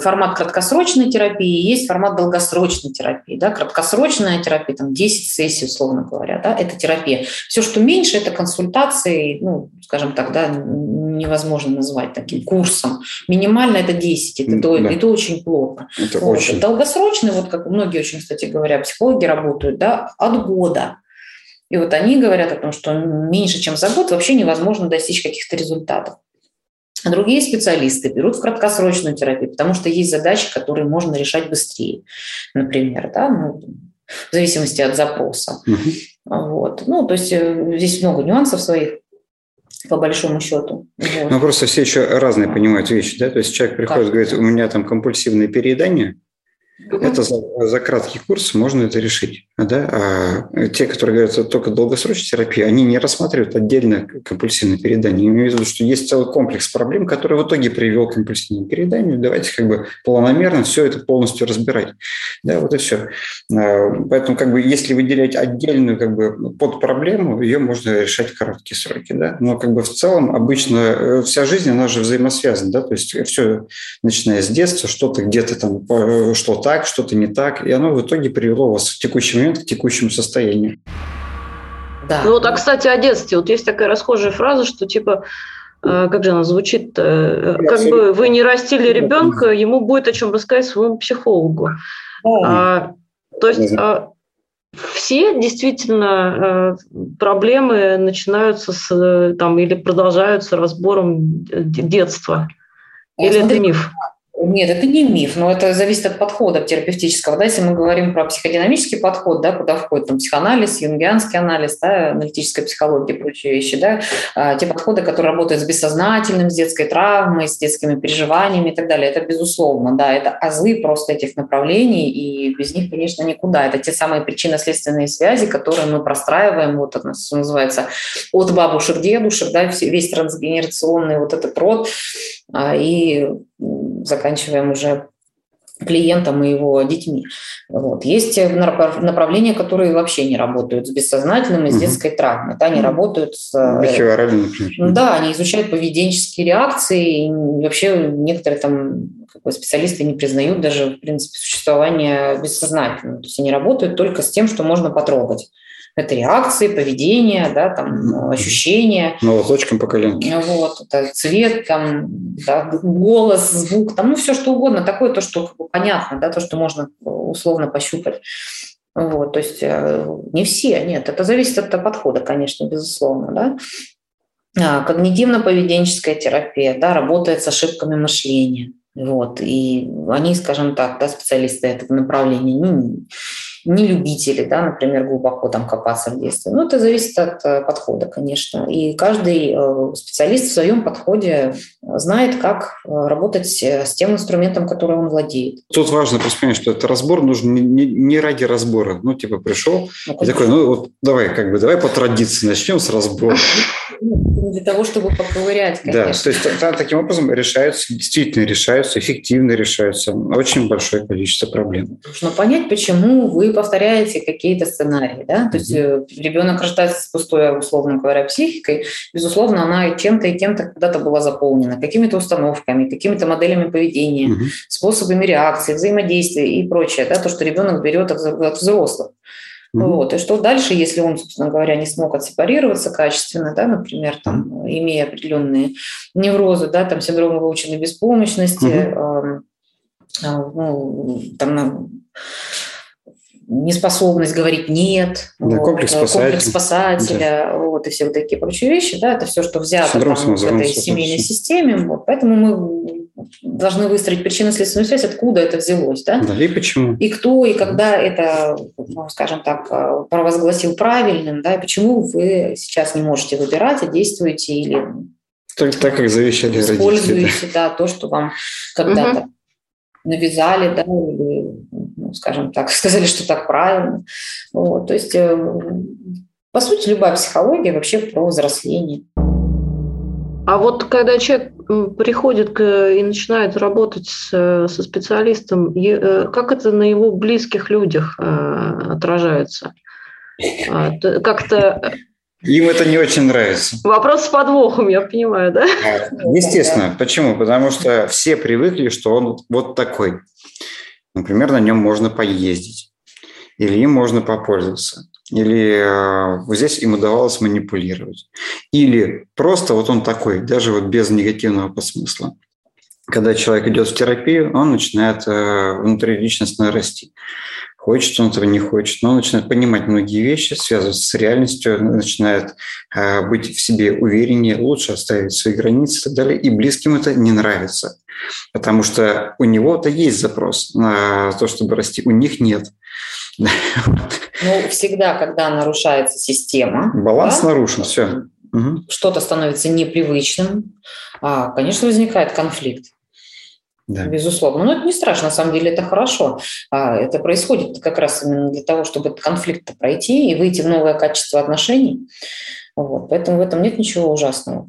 формат краткосрочной терапии, есть формат долгосрочной терапии. Да? Краткосрочная терапия, там 10 сессий, условно говоря, да, это терапия. Все, что меньше, это консультации, ну, скажем так, да, невозможно назвать таким курсом. Минимально это 10, это, то, да. это очень плотно. Это вот. очень... Долгосрочный, вот как многие очень, кстати говоря, психологи работают, да, от года. И вот они говорят о том, что меньше, чем за год вообще невозможно достичь каких-то результатов. А другие специалисты берут в краткосрочную терапию, потому что есть задачи, которые можно решать быстрее, например, да, ну, в зависимости от запроса. Угу. Вот. Ну, то есть э, здесь много нюансов своих по большому счету. Вот. Ну, просто все еще разные понимают вещи, да? То есть человек приходит и говорит, у меня там компульсивное переедание, это за, за краткий курс можно это решить. Да? А те, которые говорят только долгосрочная терапия, они не рассматривают отдельно компульсивное переедание. Они имеют в виду, что есть целый комплекс проблем, который в итоге привел к компульсивному перееданию. Давайте как бы планомерно все это полностью разбирать. Да, вот и все. А, поэтому как бы если выделять отдельную как бы под проблему, ее можно решать в короткие сроки. Да? Но как бы в целом обычно э, вся жизнь, она же взаимосвязана. Да? То есть все, начиная с детства, что-то где-то там, э, что-то так, что-то не так, и оно в итоге привело вас в текущий момент к текущему состоянию. Да. Ну вот, а кстати, о детстве. Вот есть такая расхожая фраза, что типа э, как же она звучит, э, как бы вы не растили ребенка, ему будет о чем рассказать своему психологу. А, то есть а, все действительно э, проблемы начинаются с там или продолжаются разбором детства. Или это миф? Нет, это не миф, но это зависит от подхода терапевтического. Да, если мы говорим про психодинамический подход, да, куда входит там, психоанализ, юнгианский анализ, да, аналитическая психология и прочие вещи, да, а, те подходы, которые работают с бессознательным, с детской травмой, с детскими переживаниями и так далее, это безусловно, да, это азы просто этих направлений, и без них, конечно, никуда. Это те самые причинно-следственные связи, которые мы простраиваем, вот это называется, от бабушек, дедушек, да, весь трансгенерационный вот этот род, а, и заканчиваем уже клиентом и его детьми. Вот. Есть направления, которые вообще не работают с бессознательным и с детской травмой. Да, они работают с... Э, да, они изучают поведенческие реакции. И вообще некоторые там как бы, специалисты не признают даже, в принципе, существование бессознательного. То есть они работают только с тем, что можно потрогать. Это реакции, поведение, да, там, ощущения. Молоточком по коленке. Вот, это цвет, там, да, голос, звук, там, ну, все что угодно, такое то, что как бы, понятно, да, то, что можно условно пощупать. Вот, то есть э, не все, нет, это зависит от подхода, конечно, безусловно, да. А, когнитивно-поведенческая терапия, да, работает с ошибками мышления. Вот, и они, скажем так, да, специалисты этого направления, не, не любители, да, например, глубоко там копаться в детстве. Ну, это зависит от э, подхода, конечно. И каждый э, специалист в своем подходе знает, как э, работать с тем инструментом, который он владеет. Тут важно просто понять, что этот разбор нужен не, не ради разбора. Ну, типа, пришел ну, и такой, ну, вот давай, как бы, давай по традиции начнем с разбора. [laughs] Для того, чтобы поковырять, конечно. Да, то есть таким образом решаются, действительно решаются, эффективно решаются очень большое количество проблем. Нужно понять, почему вы повторяете какие-то сценарии. Да? То есть mm-hmm. ребенок рождается с пустой, условно говоря, психикой. Безусловно, она чем-то и кем-то когда-то была заполнена. Какими-то установками, какими-то моделями поведения, mm-hmm. способами реакции, взаимодействия и прочее. Да? То, что ребенок берет от взрослых. Mm-hmm. Вот. И что дальше, если он, собственно говоря, не смог отсепарироваться качественно, да, например, там, имея определенные неврозы, да, там, синдром выученной беспомощности, mm-hmm. э, э, ну, там, неспособность говорить нет, да, вот, комплекс спасателя, комплекс спасателя да. вот, и все вот такие прочие вещи, да, это все, что взято там, в этой семейной системе. Вот, поэтому мы должны выстроить причинно-следственную связь, откуда это взялось, да? Да, и почему. И кто, и когда это, ну, скажем так, э, провозгласил правильным, да, и почему вы сейчас не можете выбирать, а действуете или так, так как завещали используете, родители. да, то, что вам когда-то угу. Навязали, да, или, ну, скажем так, [laughs] сказали, что так правильно. Вот, то есть, э, по сути, любая психология вообще про взросление. А вот когда человек приходит к, и начинает работать с, со специалистом, э, как это на его близких людях э, отражается? А, как-то им это не очень нравится. Вопрос с подвохом, я понимаю, да? Естественно. Почему? Потому что все привыкли, что он вот такой. Например, на нем можно поездить. Или им можно попользоваться или э, вот здесь им удавалось манипулировать. Или просто вот он такой, даже вот без негативного посмысла. Когда человек идет в терапию, он начинает э, внутриличностно расти. Хочет он этого, не хочет, но он начинает понимать многие вещи, связываться с реальностью, начинает э, быть в себе увереннее, лучше оставить свои границы и так далее. И близким это не нравится, потому что у него-то есть запрос на то, чтобы расти, у них нет. [laughs] Ну, всегда, когда нарушается система. Баланс да, нарушен, все. Угу. Что-то становится непривычным, а, конечно, возникает конфликт. Да. Безусловно. Но это не страшно, на самом деле это хорошо. А, это происходит как раз именно для того, чтобы этот конфликт пройти и выйти в новое качество отношений. Вот. Поэтому в этом нет ничего ужасного.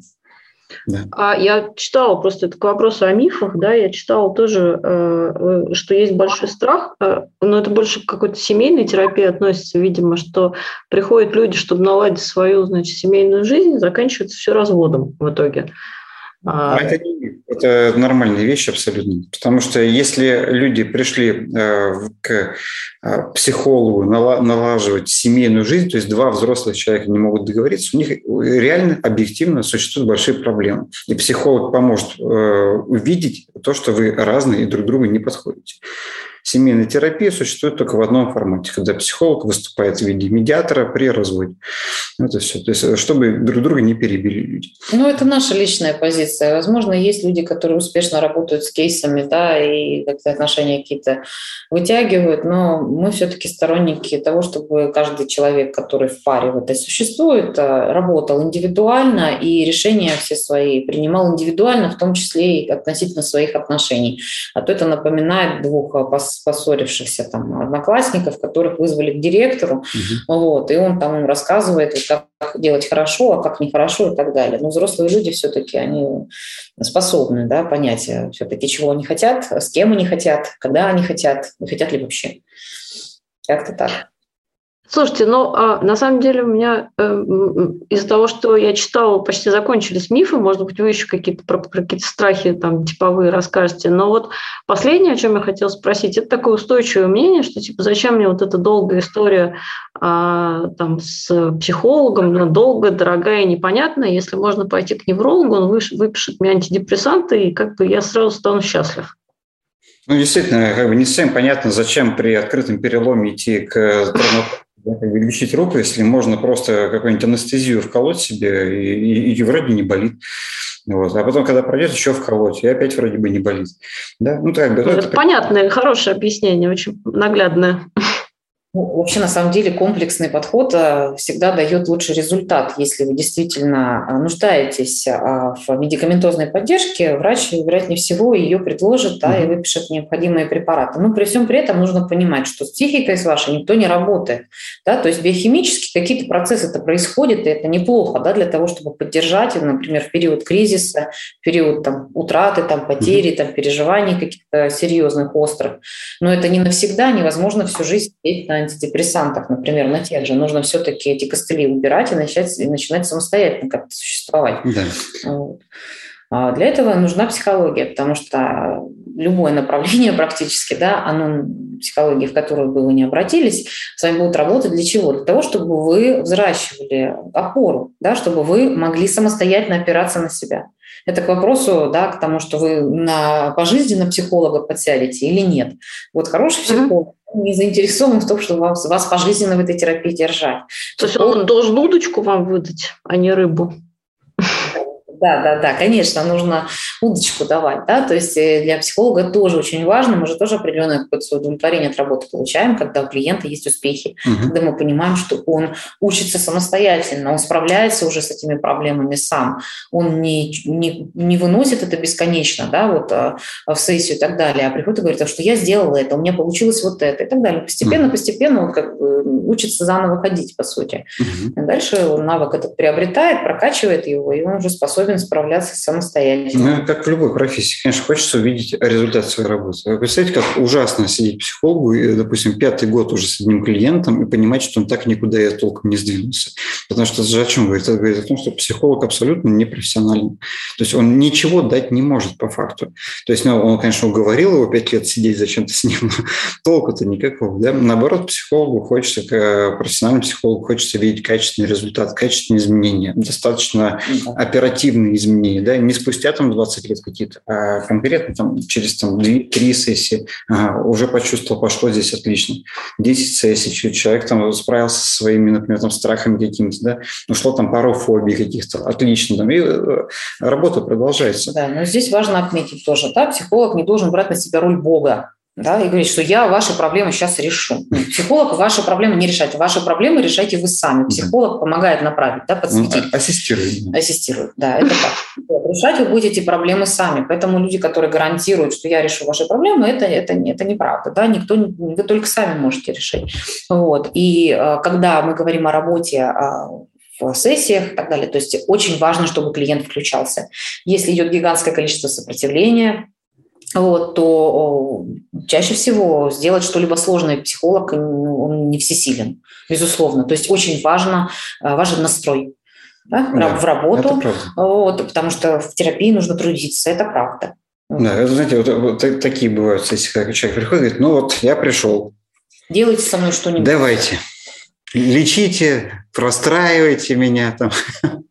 Да. А я читала просто это к вопросу о мифах, да, я читала тоже, э, что есть большой страх, э, но это больше к какой-то семейной терапии относится, видимо, что приходят люди, чтобы наладить свою, значит, семейную жизнь, заканчивается все разводом в итоге. А, а... Это, это нормальная вещь абсолютно. Потому что если люди пришли э, к э, психологу налаживать семейную жизнь, то есть два взрослых человека не могут договориться, у них реально объективно существуют большие проблемы. И психолог поможет э, увидеть то, что вы разные и друг другу не подходите. Семейная терапия существует только в одном формате, когда психолог выступает в виде медиатора при разводе. Это все. То есть, чтобы друг друга не перебили люди. Ну, это наша личная позиция. Возможно, есть люди, которые успешно работают с кейсами, да, и как-то отношения какие-то вытягивают, но мы все-таки сторонники того, чтобы каждый человек, который в паре в этой существует, э, работал индивидуально и решения все свои принимал индивидуально, в том числе и относительно своих отношений. А то это напоминает двух э, поссорившихся там одноклассников, которых вызвали к директору, угу. вот, и он там им рассказывает, как делать хорошо, а как нехорошо и так далее. Но взрослые люди все-таки, они способны да, понять э, все-таки, чего они хотят, с кем они хотят, когда они хотят, и хотят ли вообще. Как-то так. Слушайте, ну, а, на самом деле у меня э, из-за того, что я читала, почти закончились мифы, может быть, вы еще какие-то про, про какие-то страхи там типовые расскажете, но вот последнее, о чем я хотела спросить, это такое устойчивое мнение, что типа зачем мне вот эта долгая история а, там с психологом, ну, долгая, дорогая, непонятная, если можно пойти к неврологу, он выпишет мне антидепрессанты, и как бы я сразу стану счастлив. Ну, действительно, как бы не совсем понятно, зачем при открытом переломе идти к травматологу да, как бы лечить руку, если можно просто какую-нибудь анестезию вколоть себе, и, и, и вроде не болит. Вот. А потом, когда пройдет, еще вколоть, и опять вроде бы не болит. Да? Ну, так, это, это понятное, хорошее объяснение, очень наглядное. Ну, вообще, на самом деле, комплексный подход э, всегда дает лучший результат. Если вы действительно э, нуждаетесь э, в медикаментозной поддержке, врач, вероятнее всего, ее предложит да, и выпишет необходимые препараты. Но при всем при этом нужно понимать, что с психикой с вашей никто не работает. Да? То есть биохимически какие-то процессы это происходят, и это неплохо да, для того, чтобы поддержать, например, в период кризиса, в период там, утраты, там, потери, там, переживаний каких-то серьезных, острых. Но это не навсегда, невозможно всю жизнь сидеть на антидепрессантах, например, на тех же, нужно все-таки эти костыли убирать и начать, и начинать самостоятельно как-то существовать. Да. Вот. А для этого нужна психология, потому что любое направление [laughs] практически, да, оно, психология, в которую бы вы не обратились, с вами будут работать для чего? Для того, чтобы вы взращивали опору, да, чтобы вы могли самостоятельно опираться на себя. Это к вопросу, да, к тому, что вы на пожизненно психолога подсядете или нет. Вот хороший психолог, не заинтересован в том, чтобы вас, вас пожизненно в этой терапии держать. То есть он должен удочку вам выдать, а не рыбу? Да, да, да, конечно, нужно удочку давать, да, то есть э, для психолога тоже очень важно, мы же тоже определенное какое-то удовлетворение от работы получаем, когда у клиента есть успехи, угу. когда мы понимаем, что он учится самостоятельно, он справляется уже с этими проблемами сам, он не, не, не выносит это бесконечно, да, вот а, в сессию и так далее, а приходит и говорит, что я сделала это, у меня получилось вот это и так далее. Постепенно, постепенно он как бы учится заново ходить, по сути. Угу. дальше он навык этот приобретает, прокачивает его, и он уже способен способен справляться самостоятельно. Ну, как в любой профессии. Конечно, хочется увидеть результат своей работы. Вы представляете, как ужасно сидеть психологу, и, допустим, пятый год уже с одним клиентом, и понимать, что он так никуда и толком не сдвинулся. Потому что это же о чем говорит? Это говорит о том, что психолог абсолютно непрофессиональный. То есть он ничего дать не может по факту. То есть ну, он, конечно, уговорил его пять лет сидеть зачем-то с ним, [laughs] толку-то никакого. Да? Наоборот, психологу хочется, профессиональному психологу хочется видеть качественный результат, качественные изменения. Достаточно оперативно позитивные изменения, да, не спустя там 20 лет какие-то, а конкретно там через там 2-3 сессии ага, уже почувствовал, пошло здесь отлично. 10 сессий, человек там справился со своими, например, там страхами какими-то, да, ушло там пару фобий каких-то, отлично, там, и э, работа продолжается. Да, но здесь важно отметить тоже, да, психолог не должен брать на себя роль Бога, да, и говорить, что я ваши проблемы сейчас решу. Психолог ваши проблемы не решает. Ваши проблемы решайте вы сами. Психолог помогает направить, да, подсветить. Ну, ассистирует. Ассистирует, да, это так. Решать вы будете проблемы сами. Поэтому люди, которые гарантируют, что я решу ваши проблемы, это, это, это неправда. Да? Никто, вы только сами можете решить. Вот. И э, когда мы говорим о работе, в сессиях и так далее. То есть очень важно, чтобы клиент включался. Если идет гигантское количество сопротивления, вот, то чаще всего сделать что-либо сложное психолог ну, он не всесилен, безусловно. То есть очень важно, э, важен настрой да, да, в работу, вот, потому что в терапии нужно трудиться, это правда. Да, это, знаете, вот, вот такие бывают, если человек приходит, говорит, ну вот я пришел. Делайте со мной что-нибудь. Давайте лечите, простраивайте меня там. [laughs]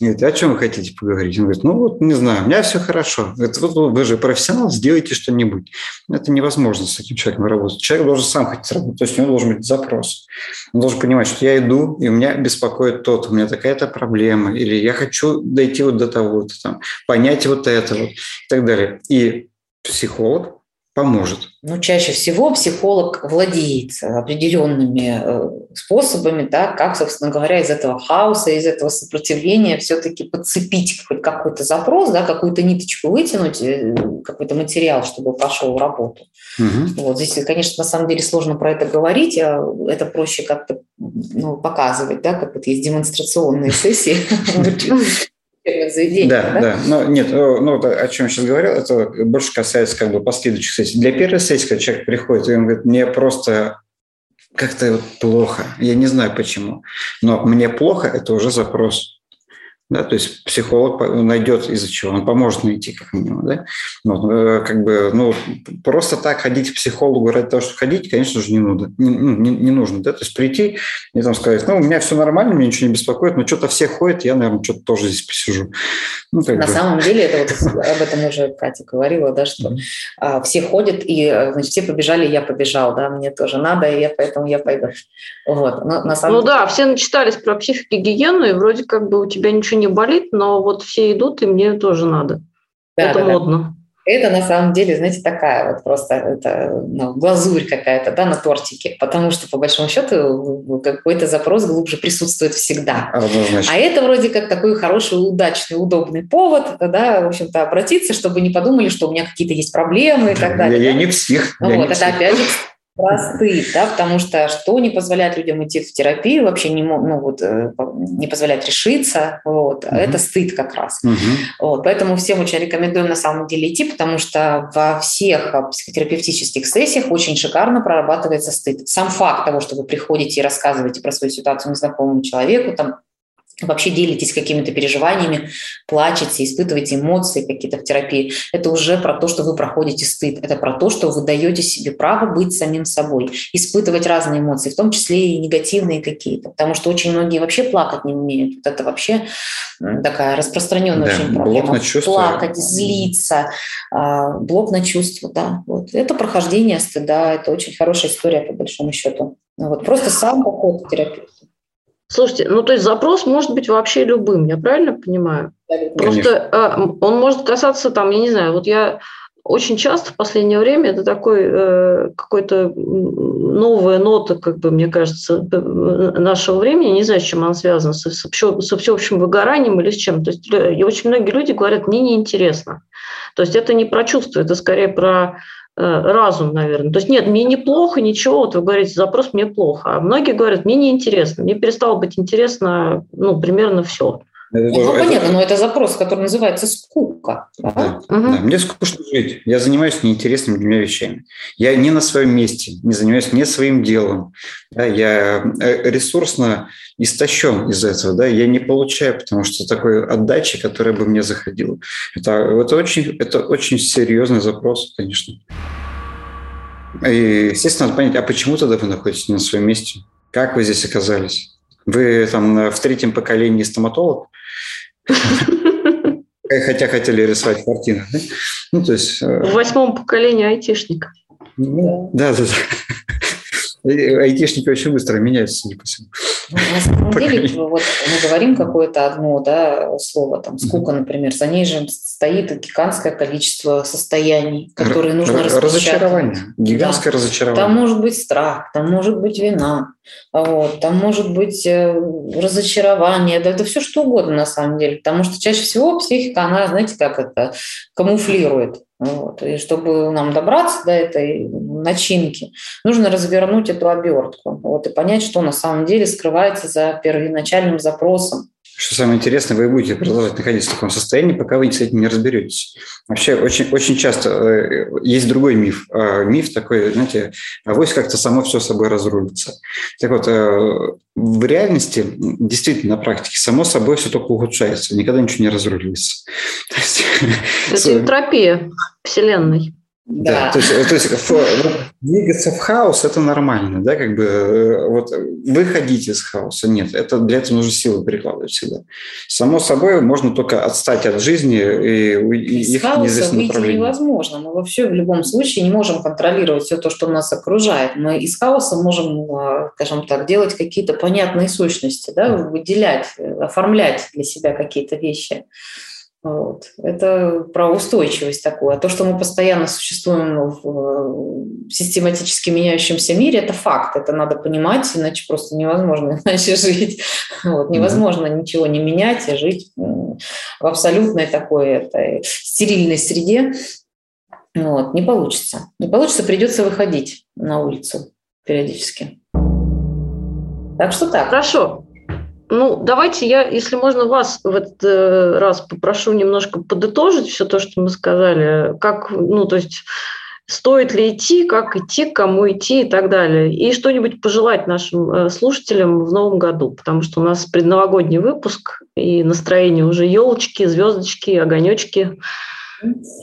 Говорит, о чем вы хотите поговорить? Он говорит, ну вот, не знаю, у меня все хорошо. Говорит, вот вы же профессионал, сделайте что-нибудь. Это невозможно с этим человеком работать. Человек должен сам хотеть работать, то есть у него должен быть запрос. Он должен понимать, что я иду, и у меня беспокоит тот, у меня такая-то проблема, или я хочу дойти вот до того-то, там, понять вот это вот, и так далее. И психолог поможет? Ну, чаще всего психолог владеет определенными э, способами, да, как, собственно говоря, из этого хаоса, из этого сопротивления все-таки подцепить хоть какой-то запрос, да, какую-то ниточку вытянуть, э, какой-то материал, чтобы пошел в работу. Угу. Вот здесь, конечно, на самом деле сложно про это говорить, а это проще как-то ну, показывать, да, как вот есть демонстрационные сессии [laughs] заведениях. Да, да, да. Но нет, ну, вот о чем я сейчас говорил, это больше касается как бы последующих сессий. Для первой сессии, когда человек приходит, и он говорит, мне просто как-то плохо, я не знаю почему, но мне плохо, это уже запрос. Да, то есть психолог найдет из-за чего, он поможет найти как минимум. Да? Ну, как бы, ну, просто так ходить к психологу ради того, чтобы ходить, конечно же, не нужно. Не, ну, не, не нужно да? То есть прийти и там сказать, ну, у меня все нормально, меня ничего не беспокоит, но что-то все ходят, я, наверное, что-то тоже здесь посижу. Ну, На бы. самом деле, это вот [laughs] об этом уже Катя говорила, да, что а, все ходят, и э, значит, все побежали, я побежал, да, мне тоже надо, и я, поэтому я пойду. Вот. Но, на самом ну деле... да, все начитались про психогигиену, и вроде как бы у тебя ничего не болит, но вот все идут, и мне тоже надо. Да, это да, модно. Да. Это на самом деле, знаете, такая вот просто это, ну, глазурь какая-то да, на тортике, потому что по большому счету какой-то запрос глубже присутствует всегда. А это вроде как такой хороший, удачный, удобный повод, да, в общем-то, обратиться, чтобы не подумали, что у меня какие-то есть проблемы и так далее. Я, да? я не псих. Ну, вот, это опять же просты, да, потому что что не позволяет людям идти в терапию, вообще не, ну, вот, э, не позволяет решиться, вот, угу. это стыд как раз. Угу. Вот, поэтому всем очень рекомендуем на самом деле идти, потому что во всех психотерапевтических сессиях очень шикарно прорабатывается стыд. Сам факт того, что вы приходите и рассказываете про свою ситуацию незнакомому человеку, там, вообще делитесь какими-то переживаниями, плачете, испытываете эмоции какие-то в терапии, это уже про то, что вы проходите стыд, это про то, что вы даете себе право быть самим собой, испытывать разные эмоции, в том числе и негативные какие-то, потому что очень многие вообще плакать не умеют. Вот это вообще такая распространенная да, очень проблема. На чувства. Плакать, злиться, а, блок на чувства, да. Вот. Это прохождение стыда, это очень хорошая история по большому счету. Вот. Просто сам поход к терапевту. Слушайте, ну то есть запрос может быть вообще любым, я правильно понимаю? Просто а, он может касаться там, я не знаю, вот я очень часто в последнее время это такой э, какой-то новая нота, как бы мне кажется, э, нашего времени. Не знаю, с чем она связана, со, со, со всеобщим выгоранием или с чем. То есть и очень многие люди говорят, мне неинтересно. То есть это не про чувство, это скорее про э, разум, наверное. То есть нет, мне неплохо, ничего, вот вы говорите, запрос мне плохо. А многие говорят, мне неинтересно, мне перестало быть интересно, ну, примерно все. Это ну, тоже, понятно, это... но это запрос, который называется скука. Да? Да, угу. да, мне скучно жить. Я занимаюсь неинтересными для меня вещами. Я не на своем месте, не занимаюсь не своим делом. Да, я э, ресурсно истощен из этого. Да, я не получаю, потому что такой отдачи, которая бы мне заходила. Это, это, очень, это очень серьезный запрос, конечно. И, естественно, надо понять, а почему тогда вы находитесь не на своем месте? Как вы здесь оказались? Вы там в третьем поколении стоматолог? Хотя хотели рисовать картины. Ну, то есть... Э, в восьмом поколении айтишник. Ну, да, да, да. Айтишники очень быстро меняются, не по всему. Ну, на самом деле, вот мы говорим какое-то одно да, слово, там, скука, например, за ней же стоит гигантское количество состояний, которые нужно. Разочарование, гигантское да. разочарование. Там может быть страх, там может быть вина, вот, там может быть э, разочарование, да это все что угодно на самом деле, потому что чаще всего психика, она, знаете, как это, камуфлирует. Вот. И чтобы нам добраться до этой начинки, нужно развернуть эту обертку вот, и понять, что на самом деле скрывается за первоначальным запросом. Что самое интересное, вы будете продолжать находиться в таком состоянии, пока вы с этим не разберетесь. Вообще очень, очень часто э, есть другой миф. Э, миф такой, знаете, авось как-то само все собой разрулится. Так вот, э, в реальности, действительно, на практике, само собой все только ухудшается, никогда ничего не разрулится. [laughs] Это энтропия Вселенной. Да, да то есть, то есть двигаться в хаос это нормально, да, как бы э, вот выходить из хаоса нет, это для этого нужно силы прикладывать всегда. Само собой можно только отстать от жизни и, и из их хаоса выйти невозможно. Мы вообще в любом случае не можем контролировать все то, что нас окружает. Мы из хаоса можем, э, скажем так, делать какие-то понятные сущности, да, выделять, оформлять для себя какие-то вещи. Вот. Это про устойчивость такую. А то, что мы постоянно существуем в систематически меняющемся мире, это факт. Это надо понимать, иначе просто невозможно [laughs] иначе жить. Вот. Невозможно mm-hmm. ничего не менять и жить в абсолютной такой этой стерильной среде. Вот. Не получится. Не получится, придется выходить на улицу периодически. Так что так. Хорошо. Ну, давайте я, если можно, вас в этот э, раз попрошу немножко подытожить все то, что мы сказали. Как, ну, то есть стоит ли идти, как идти, кому идти и так далее. И что-нибудь пожелать нашим э, слушателям в новом году, потому что у нас предновогодний выпуск, и настроение уже елочки, звездочки, огонечки.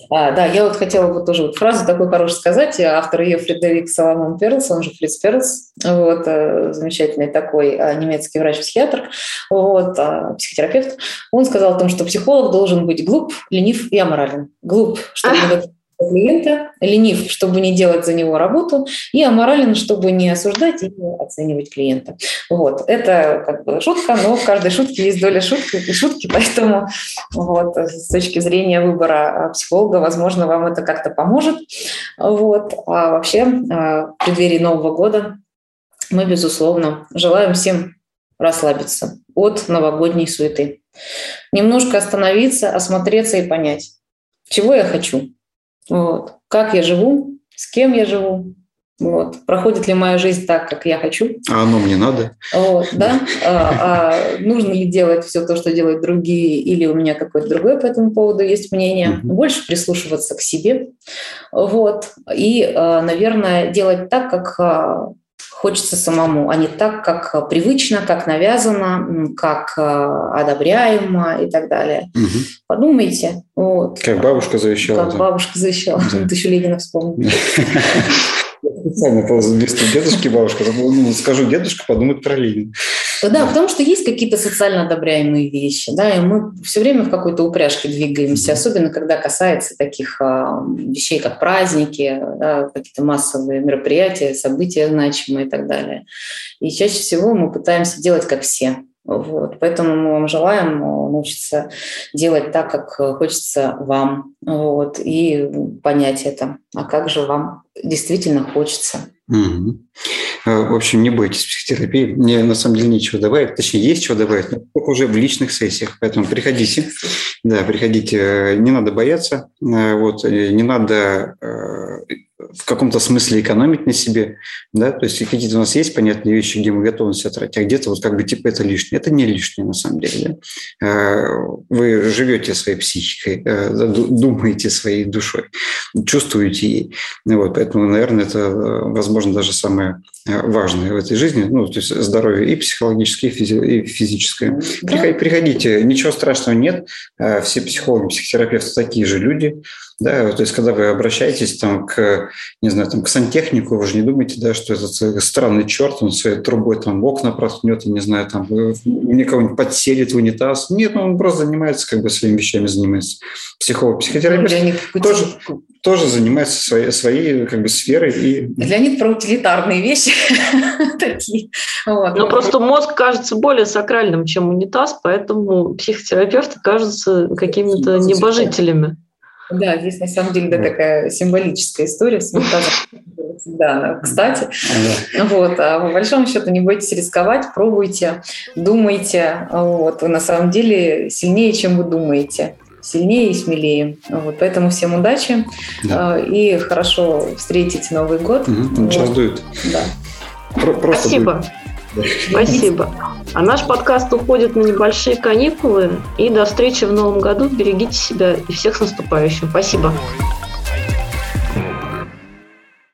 А, да, я вот хотела вот тоже вот фразу такую хорошую сказать. Автор ее Фредерик Соломон Перлс, он же Фриц Перлс, вот, э, замечательный такой а, немецкий врач-психиатр, вот, а, психотерапевт. Он сказал о том, что психолог должен быть глуп, ленив и аморален. Глуп, чтобы клиента, ленив, чтобы не делать за него работу, и аморален, чтобы не осуждать и не оценивать клиента. Вот. Это как бы шутка, но в каждой шутке есть доля шутки, и шутки, [laughs] поэтому вот, с точки зрения выбора психолога, возможно, вам это как-то поможет. Вот. А вообще, а, в преддверии Нового года мы, безусловно, желаем всем расслабиться от новогодней суеты. Немножко остановиться, осмотреться и понять, чего я хочу, вот. Как я живу, с кем я живу, вот. Проходит ли моя жизнь так, как я хочу? А оно мне надо? Вот, да? А, а нужно ли делать все то, что делают другие, или у меня какое-то другое по этому поводу есть мнение? Угу. Больше прислушиваться к себе. Вот. И, а, наверное, делать так, как а, хочется самому, а не так, как привычно, как навязано, как э, одобряемо и так далее. Угу. Подумайте. Вот. Как бабушка завещала. Как бабушка завещала. Да. Ты еще Ленина вспомнил. [laughs] Специально вместо дедушки бабушка. Ну, скажу дедушка, подумать про Ленина. Да, потому что есть какие-то социально одобряемые вещи, да, и мы все время в какой-то упряжке двигаемся, особенно когда касается таких а, вещей, как праздники, да, какие-то массовые мероприятия, события значимые и так далее. И чаще всего мы пытаемся делать как все. Вот. Поэтому мы вам желаем научиться делать так, как хочется вам. Вот. И понять это. А как же вам действительно хочется. Угу. В общем, не бойтесь психотерапии. Мне на самом деле нечего добавить. Точнее, есть чего добавить, но уже в личных сессиях. Поэтому приходите. Да, приходите. Не надо бояться. Э, вот, не надо э, в каком-то смысле экономить на себе, да, то есть какие-то у нас есть понятные вещи, где мы готовы себя тратить, а где-то вот как бы типа это лишнее. Это не лишнее на самом деле. Да? Э, вы живете своей психикой, думаете своей душой, чувствуете ей. Вот, поэтому, наверное, это, возможно, даже самое важное в этой жизни, ну, то есть здоровье и психологическое, и физическое. Да. Приходите, ничего страшного нет, э, все психологи, психотерапевты такие же люди, да, то есть когда вы обращаетесь там к, не знаю, там к сантехнику, вы же не думаете, да, что этот странный черт, он своей трубой там окна проткнет, не знаю, там никого-нибудь подселит в унитаз. Нет, ну, он просто занимается, как бы своими вещами занимается. Психолог, психотерапевт тоже, тоже занимается своей, своей как бы сферой. И... Леонид про утилитарные вещи [laughs] такие. Но просто мозг кажется более сакральным, чем унитаз, поэтому психотерапевты кажутся какими-то небожителями. Да, здесь на самом деле да, такая символическая история с. [laughs] Да, кстати. Вот, а по большому счету не бойтесь рисковать, пробуйте, думайте. Вот, вы на самом деле сильнее, чем вы думаете сильнее и смелее. Вот, поэтому всем удачи да. Э, и хорошо встретить Новый год. Угу, вот. Сейчас дует. Да. Просто Спасибо. Дует. Спасибо. А наш подкаст уходит на небольшие каникулы. И до встречи в новом году. Берегите себя и всех с наступающим. Спасибо.